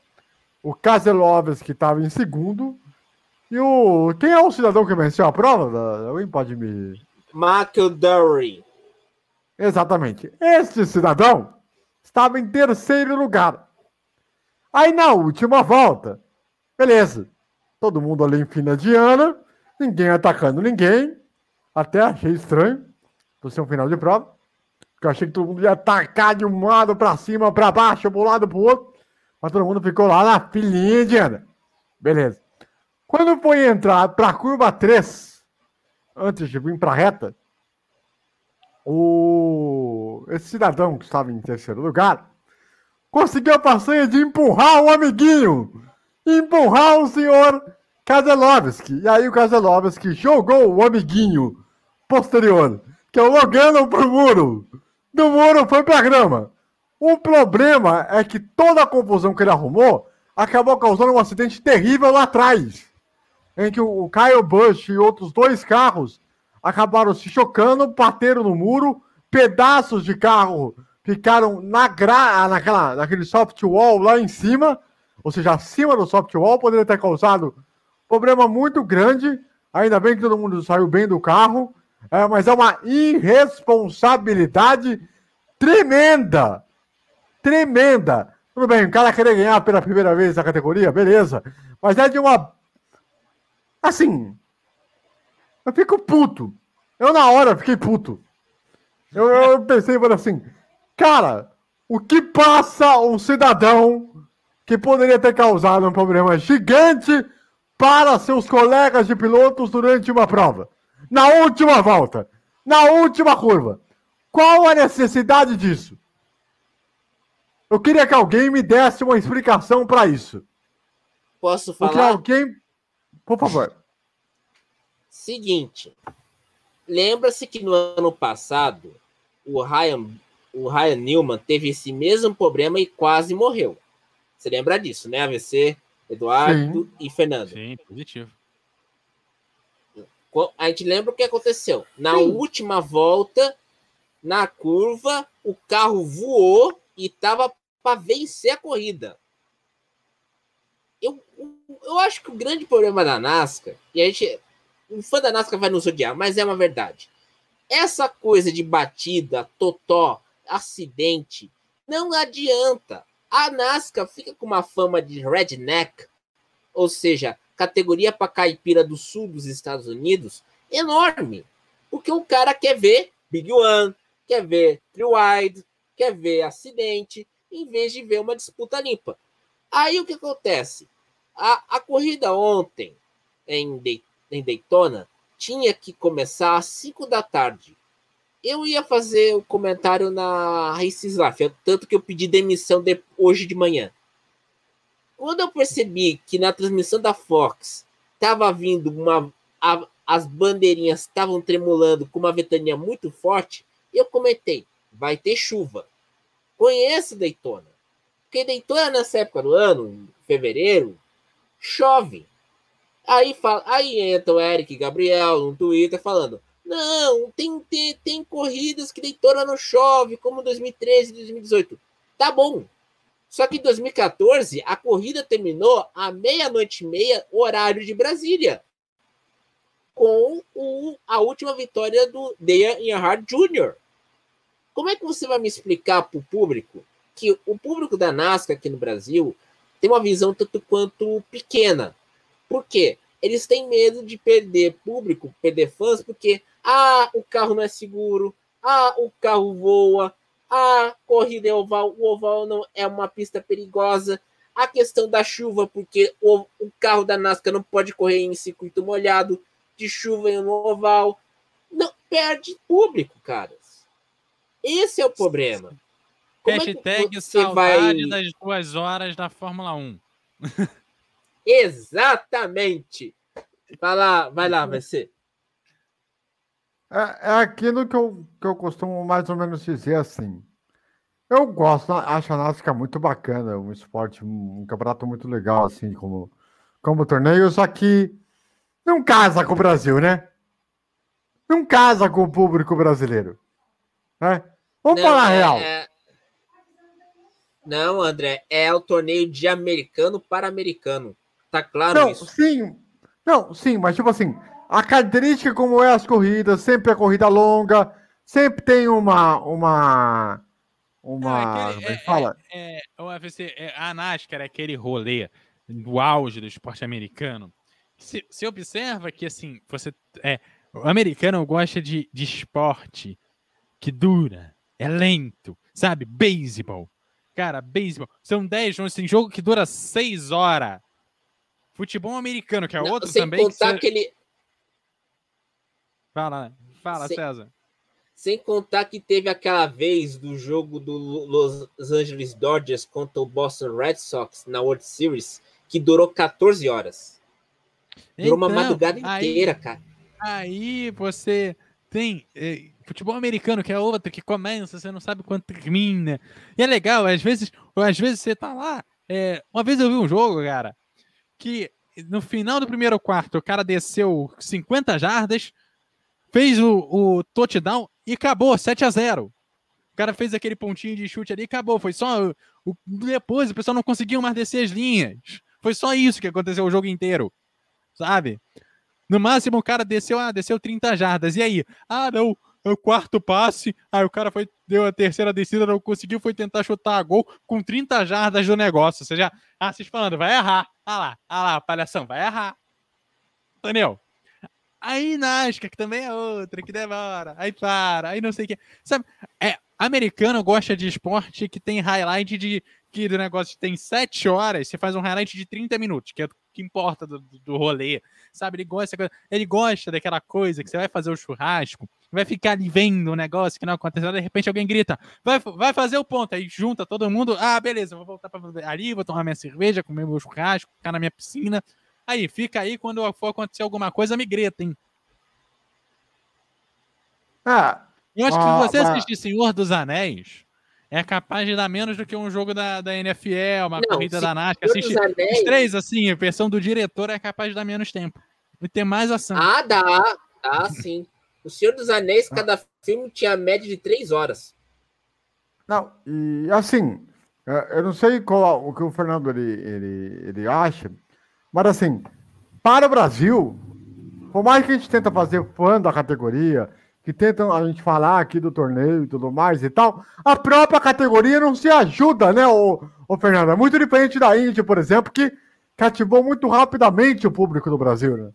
o Kazelovski estava em segundo, e o. Quem é o cidadão que venceu a prova? Alguém pode me. McElderry. Exatamente. Este cidadão estava em terceiro lugar. Aí na última volta, beleza, todo mundo ali em fina de Ana, ninguém atacando ninguém, até achei estranho, por ser um final de prova, porque eu achei que todo mundo ia atacar de um lado para cima, para baixo, para um lado para o outro, mas todo mundo ficou lá na filinha de Ana. Beleza. Quando foi entrar para a curva 3, antes de vir para a reta, o esse cidadão que estava em terceiro lugar conseguiu a façanha de empurrar o amiguinho, empurrar o senhor Kazelovski. E aí o Kazelovski jogou o amiguinho posterior, que é o Logano pro muro. Do muro foi pra grama. O problema é que toda a confusão que ele arrumou acabou causando um acidente terrível lá atrás, em que o Kyle Busch e outros dois carros acabaram se chocando, bateram no muro, pedaços de carro ficaram na gra... naquela, naquele soft wall lá em cima, ou seja, acima do soft wall, poderia ter causado problema muito grande. Ainda bem que todo mundo saiu bem do carro, é, mas é uma irresponsabilidade tremenda. Tremenda. Tudo bem, o cara querer ganhar pela primeira vez a categoria, beleza. Mas é de uma. Assim. Eu fico puto. Eu, na hora, fiquei puto. Eu, eu pensei, mano, assim. Cara, o que passa um cidadão que poderia ter causado um problema gigante para seus colegas de pilotos durante uma prova? Na última volta, na última curva. Qual a necessidade disso? Eu queria que alguém me desse uma explicação para isso. Posso falar? Porque alguém. Por favor. Seguinte. Lembra-se que no ano passado o Ryan, o Ryan Newman teve esse mesmo problema e quase morreu. Você lembra disso, né? AVC, Eduardo Sim. e Fernando. Sim, positivo. A gente lembra o que aconteceu. Na Sim. última volta, na curva, o carro voou e estava para vencer a corrida. Eu, eu acho que o grande problema da NASCAR, e a gente, um fã da NASCAR vai nos odiar, mas é uma verdade. Essa coisa de batida, totó, acidente, não adianta. A NASCAR fica com uma fama de redneck, ou seja, categoria para caipira do sul dos Estados Unidos, enorme. Porque o cara quer ver Big One, quer ver Three Wide, quer ver acidente, em vez de ver uma disputa limpa. Aí o que acontece? A, a corrida ontem em, de, em Daytona tinha que começar às 5 da tarde. Eu ia fazer o comentário na Races Life, tanto que eu pedi demissão de, hoje de manhã. Quando eu percebi que na transmissão da Fox estava vindo uma. A, as bandeirinhas estavam tremulando com uma ventania muito forte, eu comentei: vai ter chuva. Conheço Daytona. Porque Daytona, nessa época do ano, fevereiro, chove. Aí, fala, aí entra o Eric Gabriel no Twitter falando: não, tem, tem, tem corridas que Daytona não chove, como 2013 e 2018. Tá bom. Só que em 2014, a corrida terminou à meia-noite e meia, horário de Brasília. Com o, a última vitória do Dale Earnhardt Jr. Como é que você vai me explicar para o público que o público da NASCAR aqui no Brasil tem uma visão tanto quanto pequena? Por quê? Eles têm medo de perder público, perder fãs, porque ah, o carro não é seguro, ah, o carro voa, ah, corrida é oval, o oval não é uma pista perigosa, a questão da chuva, porque o, o carro da NASCAR não pode correr em circuito molhado, de chuva no oval. Não, perde público, cara. Esse é o problema. Como é Hashtag é saudade vai... das duas horas da Fórmula 1. Exatamente. Vai lá, vai lá, vai ser. É, é aquilo que eu, que eu costumo mais ou menos dizer assim. Eu gosto, acho a NASCAR muito bacana, um esporte, um campeonato muito legal, assim, como, como torneio, só que não casa com o Brasil, né? Não casa com o público brasileiro. Né? Vamos não, falar é, real. É... Não, André, é o torneio de americano para americano. Tá claro não, isso? Sim. Não, sim, mas tipo assim, a característica como é as corridas, sempre é corrida longa, sempre tem uma uma uma, não, é aquele, é, fala? É, é, o UFC, é, a NASCAR é aquele rolê do auge do esporte americano. Se, se observa que assim, você é, o americano gosta de, de esporte que dura, é lento, sabe? Beisebol. Cara, beisebol. São 10 jogos, tem jogo que dura 6 horas. Futebol americano, que é Não, outro sem também. Contar que, ele... Fala, fala, sem... César. Sem contar que teve aquela vez do jogo do Los Angeles Dodgers contra o Boston Red Sox na World Series, que durou 14 horas. Durou então, uma madrugada inteira, aí, cara. Aí você tem. Eh, Futebol americano, que é outro que começa, você não sabe quanto termina. E é legal, às vezes, às vezes você tá lá, É, uma vez eu vi um jogo, cara, que no final do primeiro quarto o cara desceu 50 jardas, fez o, o touchdown e acabou, 7 a 0 O cara fez aquele pontinho de chute ali e acabou. Foi só. O, depois o pessoal não conseguiu mais descer as linhas. Foi só isso que aconteceu o jogo inteiro. Sabe? No máximo o cara desceu, ah, desceu 30 jardas. E aí? Ah, não, o quarto passe. Aí o cara foi, deu a terceira descida, não conseguiu, foi tentar chutar a gol com 30 jardas do negócio. Ou seja, ah, vocês falando, vai errar. Ah lá, ah lá, palhação, vai errar. Entendeu? Aí Nasca, que também é outra, que demora. Aí para, aí não sei o que. Sabe, é, americano gosta de esporte que tem highlight de que do negócio tem 7 horas, você faz um highlight de 30 minutos, que é o que importa do, do rolê. Sabe, ele gosta, ele gosta daquela coisa que você vai fazer o churrasco, vai ficar ali vendo o negócio que não aconteceu, de repente alguém grita, vai, vai fazer o ponto, aí junta todo mundo, ah, beleza, vou voltar para ali, vou tomar minha cerveja, comer meu churrasco, ficar na minha piscina, Aí, fica aí, quando for acontecer alguma coisa, me grita, hein? Ah, eu acho que se você assistir Senhor dos Anéis, é capaz de dar menos do que um jogo da, da NFL, uma não, corrida da NASCAR. Assistir Anéis... os três, assim, a versão do diretor é capaz de dar menos tempo. E ter mais ação. Ah, dá. Dá sim. O Senhor dos Anéis, cada filme tinha média de três horas. Não, e assim, é, eu não sei qual o que o Fernando ele, ele, ele acha, mas assim, para o Brasil, por mais que a gente tenta fazer fã da categoria, que tentam a gente falar aqui do torneio e tudo mais e tal, a própria categoria não se ajuda, né, o, o Fernando? É muito diferente da Índia, por exemplo, que cativou muito rapidamente o público do Brasil, né?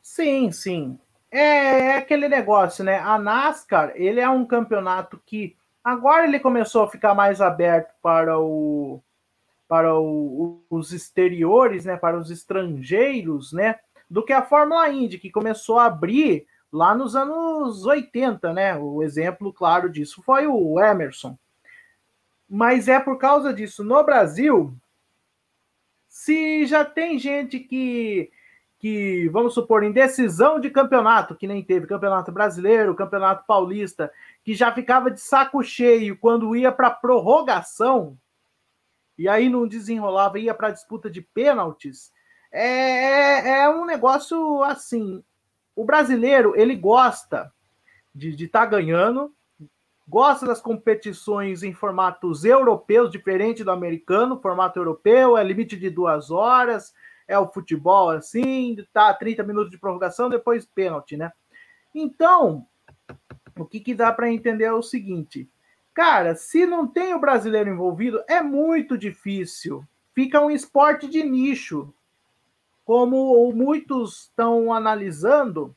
Sim, sim. É, é aquele negócio, né? A NASCAR, ele é um campeonato que agora ele começou a ficar mais aberto para o para o, os exteriores, né, para os estrangeiros, né, do que a Fórmula Indy, que começou a abrir lá nos anos 80, né? O exemplo claro disso foi o Emerson. Mas é por causa disso. No Brasil, se já tem gente que, que vamos supor, em decisão de campeonato, que nem teve campeonato brasileiro, campeonato paulista, que já ficava de saco cheio quando ia para prorrogação, e aí não desenrolava, ia para a disputa de pênaltis, é, é, é um negócio assim. O brasileiro ele gosta de estar tá ganhando, gosta das competições em formatos europeus, diferente do americano, formato europeu, é limite de duas horas, é o futebol assim, tá 30 minutos de prorrogação, depois pênalti, né? Então, o que, que dá para entender é o seguinte: Cara, se não tem o brasileiro envolvido, é muito difícil. Fica um esporte de nicho. Como muitos estão analisando,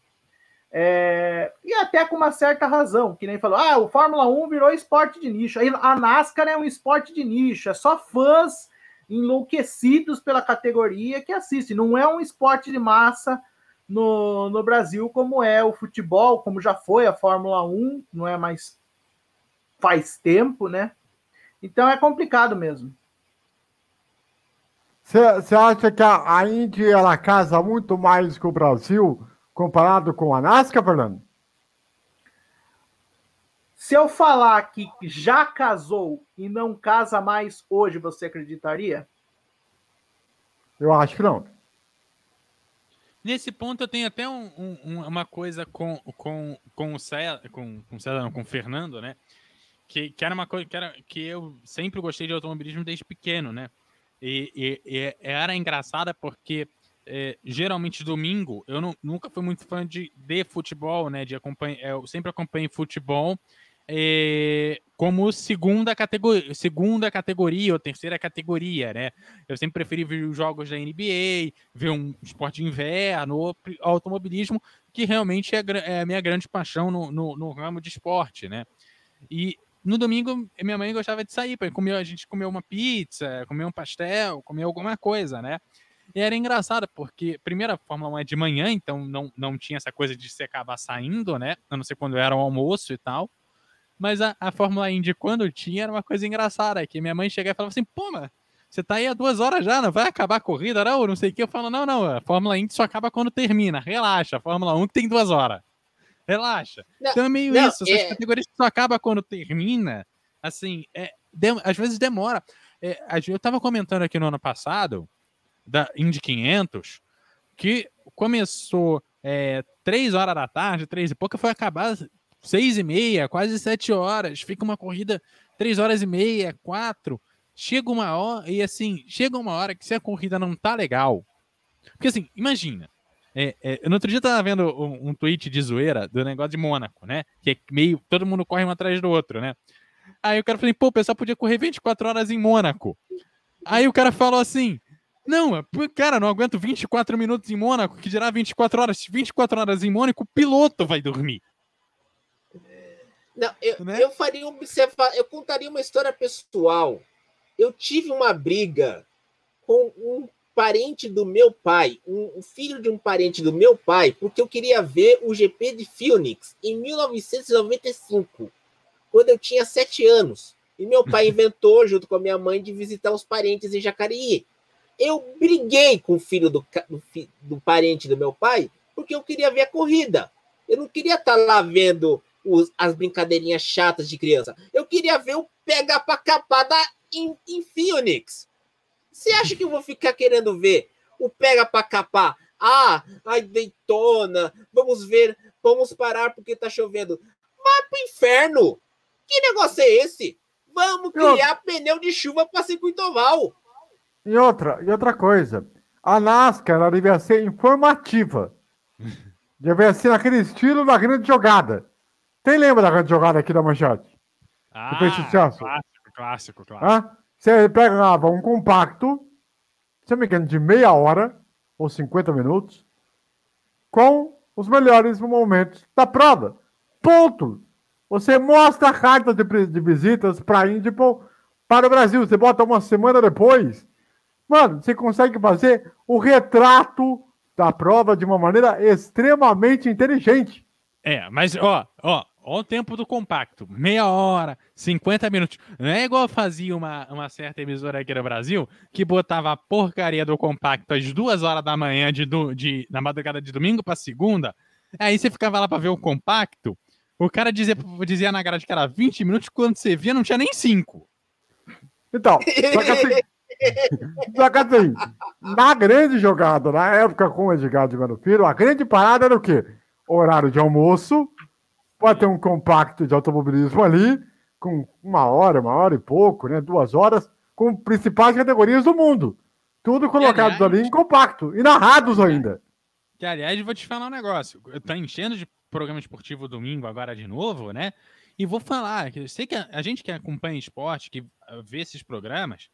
é, e até com uma certa razão, que nem falou, ah, o Fórmula 1 virou esporte de nicho. A NASCAR é um esporte de nicho, é só fãs enlouquecidos pela categoria que assistem. Não é um esporte de massa no, no Brasil como é o futebol, como já foi a Fórmula 1, não é mais faz tempo, né? Então é complicado mesmo. Você acha que a, a Índia ela casa muito mais com o Brasil comparado com a NASCAR, Fernando? Se eu falar que já casou e não casa mais hoje, você acreditaria? Eu acho que não. Nesse ponto eu tenho até um, um, uma coisa com, com, com o César, com, com, César, não, com o Fernando, né? Que, que era uma coisa que, era, que eu sempre gostei de automobilismo desde pequeno, né? E, e, e era engraçada porque é, geralmente domingo eu não, nunca fui muito fã de, de futebol, né? De acompanhar, eu sempre acompanhei futebol é, como segunda categoria, segunda categoria ou terceira categoria, né? Eu sempre preferi ver os jogos da NBA, ver um esporte de inverno, automobilismo, que realmente é, é a minha grande paixão no, no, no ramo de esporte, né? E no domingo, minha mãe gostava de sair, comer, a gente comeu uma pizza, comer um pastel, comer alguma coisa, né? E era engraçado, porque primeiro a Fórmula 1 é de manhã, então não, não tinha essa coisa de se acabar saindo, né? A não ser quando era o almoço e tal. Mas a, a Fórmula Indy, quando tinha, era uma coisa engraçada, que minha mãe chegava e falava assim, pô, você tá aí há duas horas já, não vai acabar a corrida, não? Não sei o que. Eu falo, não, não, a Fórmula Indy só acaba quando termina, relaxa, a Fórmula 1 que tem duas horas. Relaxa. Não, então é meio não, isso. Essas é... categorias só acaba quando termina. Assim, é, de- às vezes demora. É, eu estava comentando aqui no ano passado, da Indy 500, que começou é, três horas da tarde, três e pouca, foi acabar seis e meia, quase sete horas. Fica uma corrida três horas e meia, quatro. Chega uma hora, e assim, chega uma hora que se a corrida não tá legal. Porque assim, imagina. É, é, no outro dia eu tava vendo um, um tweet de zoeira do negócio de Mônaco, né? Que é meio. Todo mundo corre um atrás do outro, né? Aí o cara falou, pô, o pessoal podia correr 24 horas em Mônaco. Aí o cara falou assim: Não, cara, não aguento 24 minutos em Mônaco, que dirá 24 horas. 24 horas em Mônaco, o piloto vai dormir. Não, eu, Né? eu faria eu contaria uma história pessoal. Eu tive uma briga com um parente do meu pai, um, filho de um parente do meu pai, porque eu queria ver o GP de Phoenix em 1995, quando eu tinha sete anos. E meu pai inventou, junto com a minha mãe, de visitar os parentes em Jacareí. Eu briguei com o filho do, do, do parente do meu pai, porque eu queria ver a corrida. Eu não queria estar lá vendo os- as brincadeirinhas chatas de criança. Eu queria ver o pega pra capar da, em, em Phoenix. Você acha que eu vou ficar querendo ver o pega pra capar? Ah, ai, Daytona, vamos ver, vamos parar porque tá chovendo. Vai pro inferno! Que negócio é esse? Vamos criar pneu de chuva para circuito oval. E outra, e outra coisa, a NASCAR ela devia ser informativa. devia ser naquele estilo da grande jogada. Quem lembra da grande jogada aqui da Manchete? Ah, clássico, clássico, clássico. Hã? Você pegava um compacto, se não me engano, de meia hora ou 50 minutos, com os melhores momentos da prova. Ponto. Você mostra a carta de, de visitas para pô, para o Brasil. Você bota uma semana depois. Mano, você consegue fazer o retrato da prova de uma maneira extremamente inteligente. É, mas ó, ó, ó o tempo do compacto. Meia hora, 50 minutos. Não é igual fazia uma, uma certa emissora aqui no Brasil, que botava a porcaria do compacto às duas horas da manhã de, do- de, na madrugada de domingo para segunda. Aí você ficava lá para ver o compacto. O cara dizia, dizia na grade que era 20 minutos, quando você via, não tinha nem 5. Então, só que assim, só que assim, na grande jogada, na época com o Edgar de Mano Filho, a grande parada era o quê? Horário de almoço, pode ter um compacto de automobilismo ali, com uma hora, uma hora e pouco, né? Duas horas, com principais categorias do mundo. Tudo colocados aliás- ali em compacto, e narrados ainda. Que, aliás, vou te falar um negócio. Tá enchendo de programa esportivo domingo agora de novo, né? E vou falar, que eu sei que a, a gente que acompanha esporte, que ah, vê esses programas,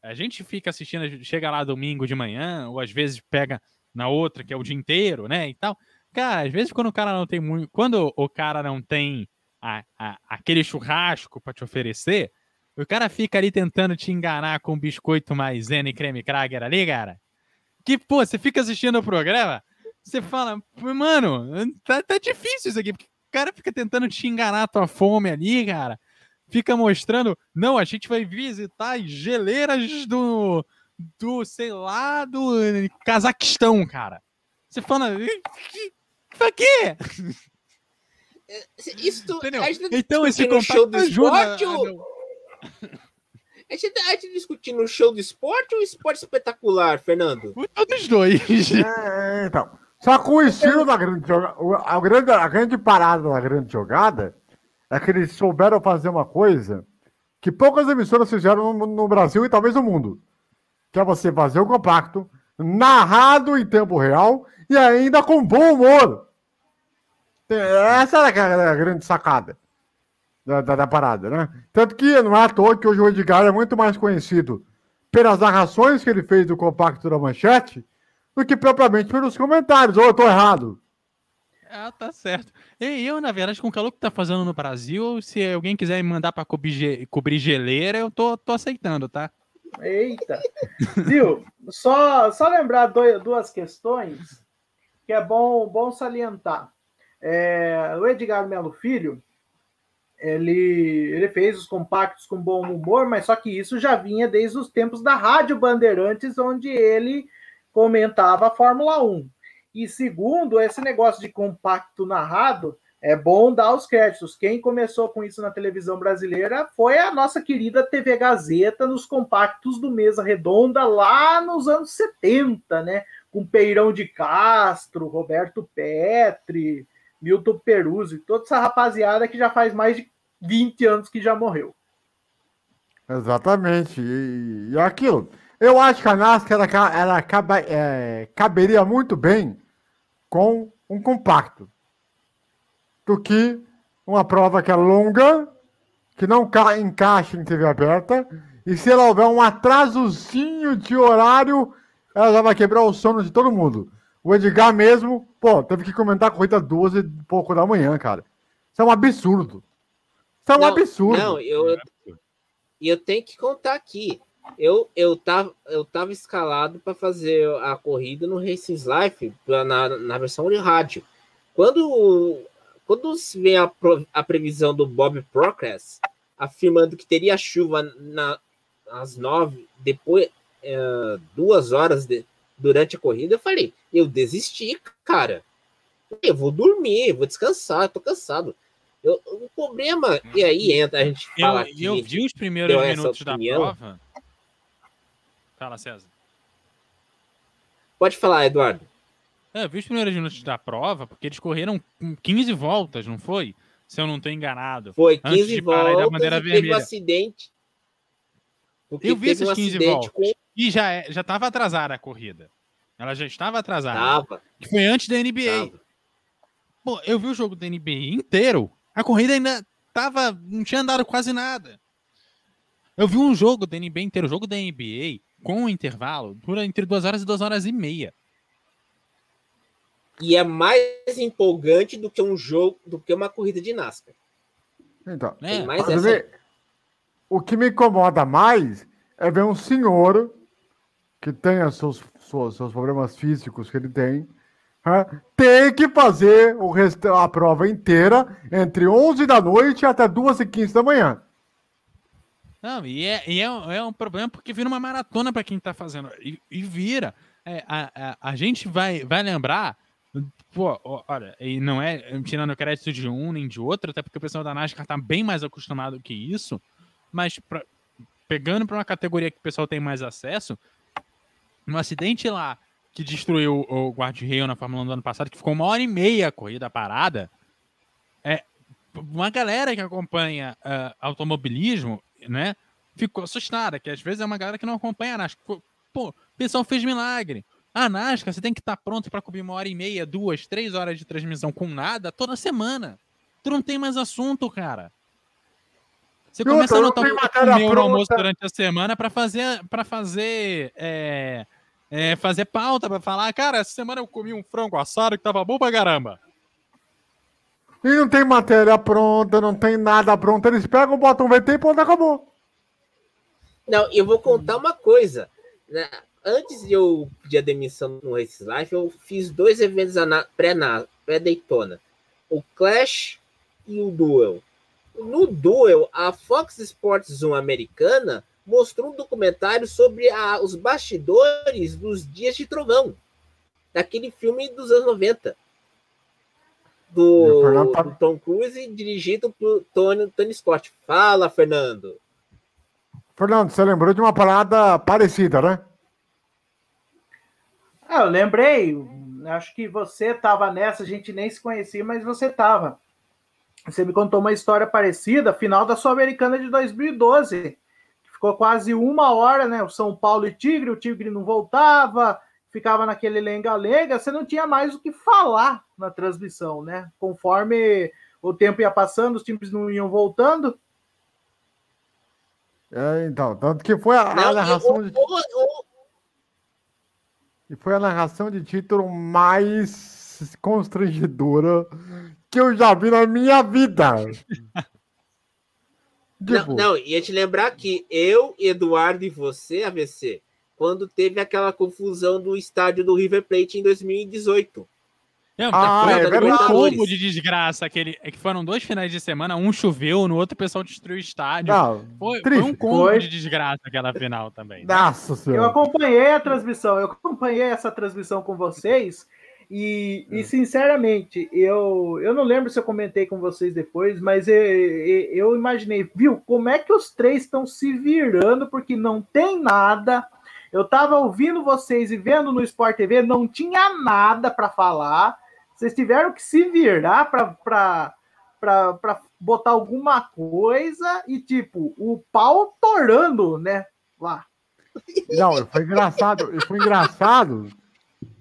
a gente fica assistindo, chega lá domingo de manhã, ou às vezes pega na outra, que é o dia inteiro, né? E tal. Cara, às vezes quando o cara não tem muito. Quando o cara não tem a- a- aquele churrasco para te oferecer, o cara fica ali tentando te enganar com biscoito maisena e creme cracker ali, cara. Que, pô, você fica assistindo o programa, você fala, mano, tá, tá difícil isso aqui, porque o cara fica tentando te enganar a tua fome ali, cara. Fica mostrando, não, a gente vai visitar as geleiras do, do sei lá, do Cazaquistão, cara. Você fala, "E- que- pra quê? Isso, Entendeu? a gente tá Então esse show do ajuda. esporte a- ou- A gente tá a gente discutindo o show do esporte ou o esporte espetacular, Fernando? Todos dois. É, então. Só que o estilo da grande jogada, a grande, a grande parada da grande jogada é que eles souberam fazer uma coisa que poucas emissoras fizeram no, no Brasil e talvez no mundo. Que é você fazer o compacto, narrado em tempo real e ainda com bom humor. Essa era a gra- a grande sacada da, da, da parada, né? Tanto que não é à toa que hoje o Edgar é muito mais conhecido pelas narrações que ele fez do compacto da manchete do que propriamente pelos comentários. Ou eu tô errado? Ah, tá certo. E eu, na verdade, com o calor que tá fazendo no Brasil, se alguém quiser me mandar pra cobrir, ge- cobrir geleira, eu tô, tô aceitando, tá? Eita. Viu? Só, só lembrar dois- duas questões que é bom, bom salientar. É, o Edgar Melo Filho, ele, ele fez os compactos com bom humor, mas só que isso já vinha desde os tempos da Rádio Bandeirantes, onde ele comentava a Fórmula 1. E segundo, esse negócio de compacto narrado é bom dar os créditos. Quem começou com isso na televisão brasileira foi a nossa querida TV Gazeta nos compactos do Mesa Redonda lá nos anos 70, né? Com Peirão de Castro, Roberto Petri, Milton Peruzzi, toda essa rapaziada que já faz mais de 20 anos que já morreu. Exatamente. E, e aquilo. Eu acho que a NASCAR ela, ela acaba, é, caberia muito bem com um compacto do que uma prova que é longa, que não encaixa em TV aberta, e se ela houver um atrasozinho de horário, ela já vai quebrar o sono de todo mundo. O Edgar mesmo, pô, teve que comentar a corrida 12 e pouco da manhã, cara. Isso é um absurdo. Isso é um Não, absurdo. Não, eu, eu tenho que contar aqui. Eu, eu, tava, eu tava escalado para fazer a corrida no Racing Life na, na versão de rádio. Quando, quando vem a, a previsão do Bob Process afirmando que teria chuva na, às nove, depois, é, duas horas de, durante a corrida, eu falei, eu desisti, cara. Eu vou dormir, vou descansar, tô cansado. Eu, o problema, e aí entra, a gente fala eu, eu vi os primeiros minutos da opinião. prova. Fala, César. Pode falar, Eduardo. É, eu vi os primeiros minutos da prova, porque eles correram com 15 voltas, não foi? Se eu não estou enganado. Foi Antes 15 de parar e dar voltas bandeira e teve um vermelha. acidente. Porque Eu vi esses um 15 acidente voltas. com E já é- já estava atrasada a corrida. Ela já estava atrasada. Tava, Que foi antes da NBA. tava. Pô, eu vi o jogo da NBA inteiro. A corrida ainda tava. Não tinha andado quase nada. Eu vi um jogo da NBA inteiro, o jogo da NBA, com um intervalo, dura entre duas horas e duas horas e meia. E é mais empolgante do que um jogo, do que uma corrida de NASCAR. Então, É, Mas essa. o que me incomoda mais é ver um senhor que tem os seus, seus, seus problemas físicos que ele tem, né, ter que fazer o resto, a prova inteira entre 11 da noite até 2 e 15 da manhã. Não, e é, e é, é um problema porque vira uma maratona para quem tá fazendo. E, e vira. É, a, a, a gente vai, vai lembrar. Pô, olha, e não é tirando crédito de um nem de outro, até porque o pessoal da NASCAR tá bem mais acostumado que isso. Mas pra- pegando para uma categoria que o pessoal tem mais acesso, um acidente lá que destruiu o guarda-reio na Fórmula 1 do ano passado, que ficou uma hora e meia a corrida parada, é uma galera que acompanha ah, automobilismo, né, ficou assustada, que às vezes é uma galera que não acompanha a NASCAR. Pô, o pessoal fez milagre. A NASCAR, você tem que estar pronto para cobrir uma hora e meia, duas, três horas de transmissão com nada toda semana. Tu não tem mais assunto, cara. Você começa outra, a tem o meu almoço durante a semana para fazer, para fazer, é, é, fazer pauta, para falar, cara, essa semana eu comi um frango assado que tava bom pra caramba. E não tem matéria pronta, não tem nada pronto. Eles pegam, botam VT e pronto, acabou. Não, eu vou contar uma coisa. né? Antes de eu pedir a demissão no Race Life, eu fiz dois eventos pré-Daytona. o Clash e o Duel. No Duel, a Fox Sports 1 americana mostrou um documentário sobre a- os bastidores dos Dias de Trovão. Daquele filme dos anos 90. E o Do, Fernando tá- do Tom Cruise, dirigido por Tony, Tony Scott. Fala, Fernando. Fernando, você lembrou de uma parada parecida, né? Ah, eu lembrei, acho que você estava nessa, a gente nem se conhecia, mas você estava. Você me contou uma história parecida, final da Sul-Americana de 2012. Ficou quase uma hora, né? O São Paulo e Tigre, o Tigre não voltava, ficava naquele lenga-lenga, você não tinha mais o que falar na transmissão, né? Conforme o tempo ia passando, os times não iam voltando. É, então, tanto que foi a, a Não, narração de, e foi a narração de título mais constrangedora que eu já vi na minha vida. Não, não, ia te lembrar que eu, Eduardo e você, AVC, quando teve aquela confusão do estádio do River Plate em 2018. Não, Ah, foi, é foi um combo de desgraça. Aquele, é que foram dois finais de semana, um choveu, no outro o pessoal destruiu o estádio. não, Foi, foi um combo Foi. de desgraça aquela final também. né? Nossa Eu senhora. acompanhei a transmissão, eu acompanhei essa transmissão com vocês E, e, sinceramente, eu, eu não lembro se eu comentei com vocês depois, mas eu, eu imaginei, viu, como é que os três estão se virando, porque não tem nada. Eu tava ouvindo vocês e vendo no Sport TV, não tinha nada para falar. Vocês tiveram que se virar para botar alguma coisa e, tipo, o pau torando, né? Lá. Não, foi engraçado. Foi engraçado.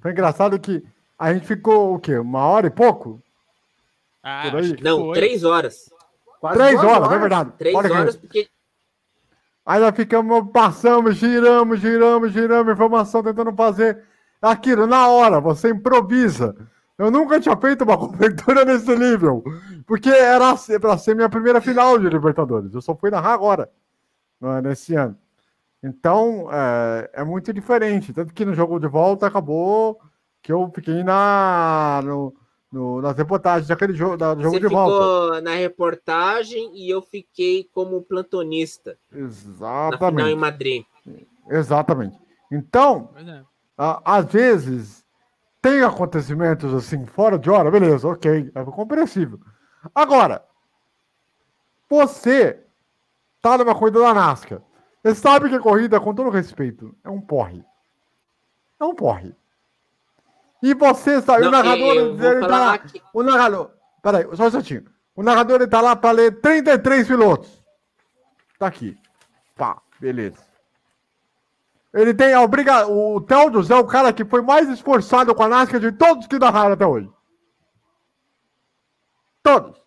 Foi engraçado que a gente ficou o quê? Uma hora e pouco? Ah, Não, foi. três horas. Quase três horas, horas, é verdade. Três horas, porque. Aí nós ficamos, passamos, giramos, giramos, giramos, informação, tentando fazer aquilo na hora, você improvisa. Eu nunca tinha feito uma cobertura nesse nível, porque era para ser minha primeira final de Libertadores. Eu só fui narrar agora, é, nesse ano. Então, é, é muito diferente. Tanto que no jogo de volta acabou que eu fiquei na, no, no, nas reportagens daquele jogo, da, do jogo Você de volta. Você ficou na reportagem e eu fiquei como plantonista. Exatamente. Na final em Madrid. Exatamente. Então, é. a, às vezes, tem acontecimentos assim, fora de hora, beleza, ok, é compreensível. Agora, você tá numa corrida da NASCAR. Você sabe que a corrida, com todo respeito, é um porre. É um porre. E você não, o narrador, ele tá lá, o narrador, peraí, só um instantinho. O narrador ele tá lá para ler 33 pilotos. Tá aqui. Pá, beleza. Ele tem a obrigação. O Teodos é o cara que foi mais esforçado com a NASCAR de todos que narraram até hoje. Todos.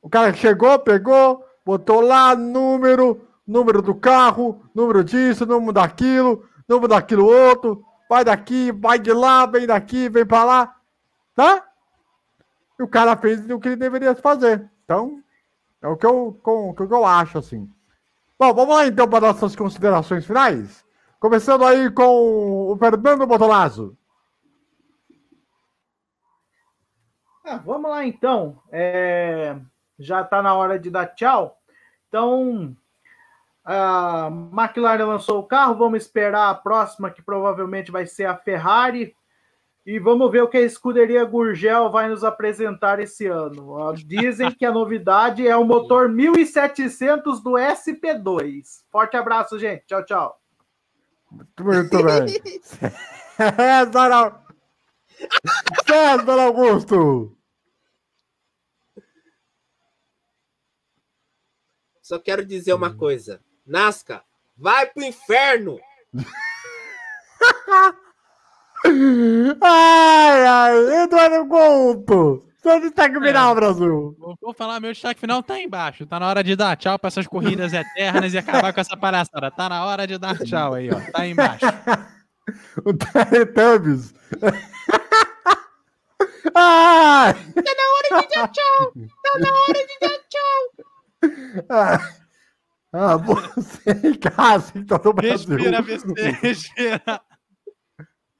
O cara que chegou, pegou, botou lá número, número do carro, número disso, número daquilo, número daquilo outro, vai daqui, vai de lá, vem daqui, vem para lá, tá? E o cara fez o que ele deveria fazer. Então, é o que eu, com, que eu acho, assim. Bom, vamos lá então para nossas considerações finais. Começando aí com o Fernando Botolazzo. Ah, vamos lá então. É... Já está na hora de dar tchau. Então, a McLaren lançou o carro, vamos esperar a próxima, que provavelmente vai ser a Ferrari. E vamos ver o que a escuderia Gurgel vai nos apresentar esse ano. Dizem que a novidade é o motor 1700 do SP2. Forte abraço, gente. Tchau, tchau. Muito bem. César, César Augusto. Só quero dizer uma coisa. Nasca, vai pro inferno! ai, ai, Eduardo Couto! Seu destaque final, é, Brasil! Vou falar, meu destaque final tá embaixo. Tá na hora de dar tchau para essas corridas eternas e acabar com essa palhaçada. Tá na hora de dar tchau aí, ó. Tá aí embaixo. o Teletubbies. Ai! Tá na hora de dar tchau! Tá na hora de dar tchau! Ah. Ah, você em casa, em todo o Brasil. Respira, respira.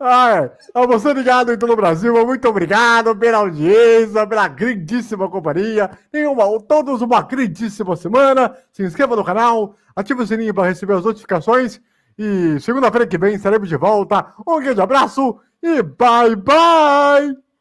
Ah, é. ah, você ligado em todo o Brasil, muito obrigado pela audiência, pela grandíssima companhia. Tenham uma, todos uma grandíssima semana. Se inscreva no canal, ative o sininho para receber as notificações. E segunda-feira que vem estaremos de volta. Um grande abraço e bye bye!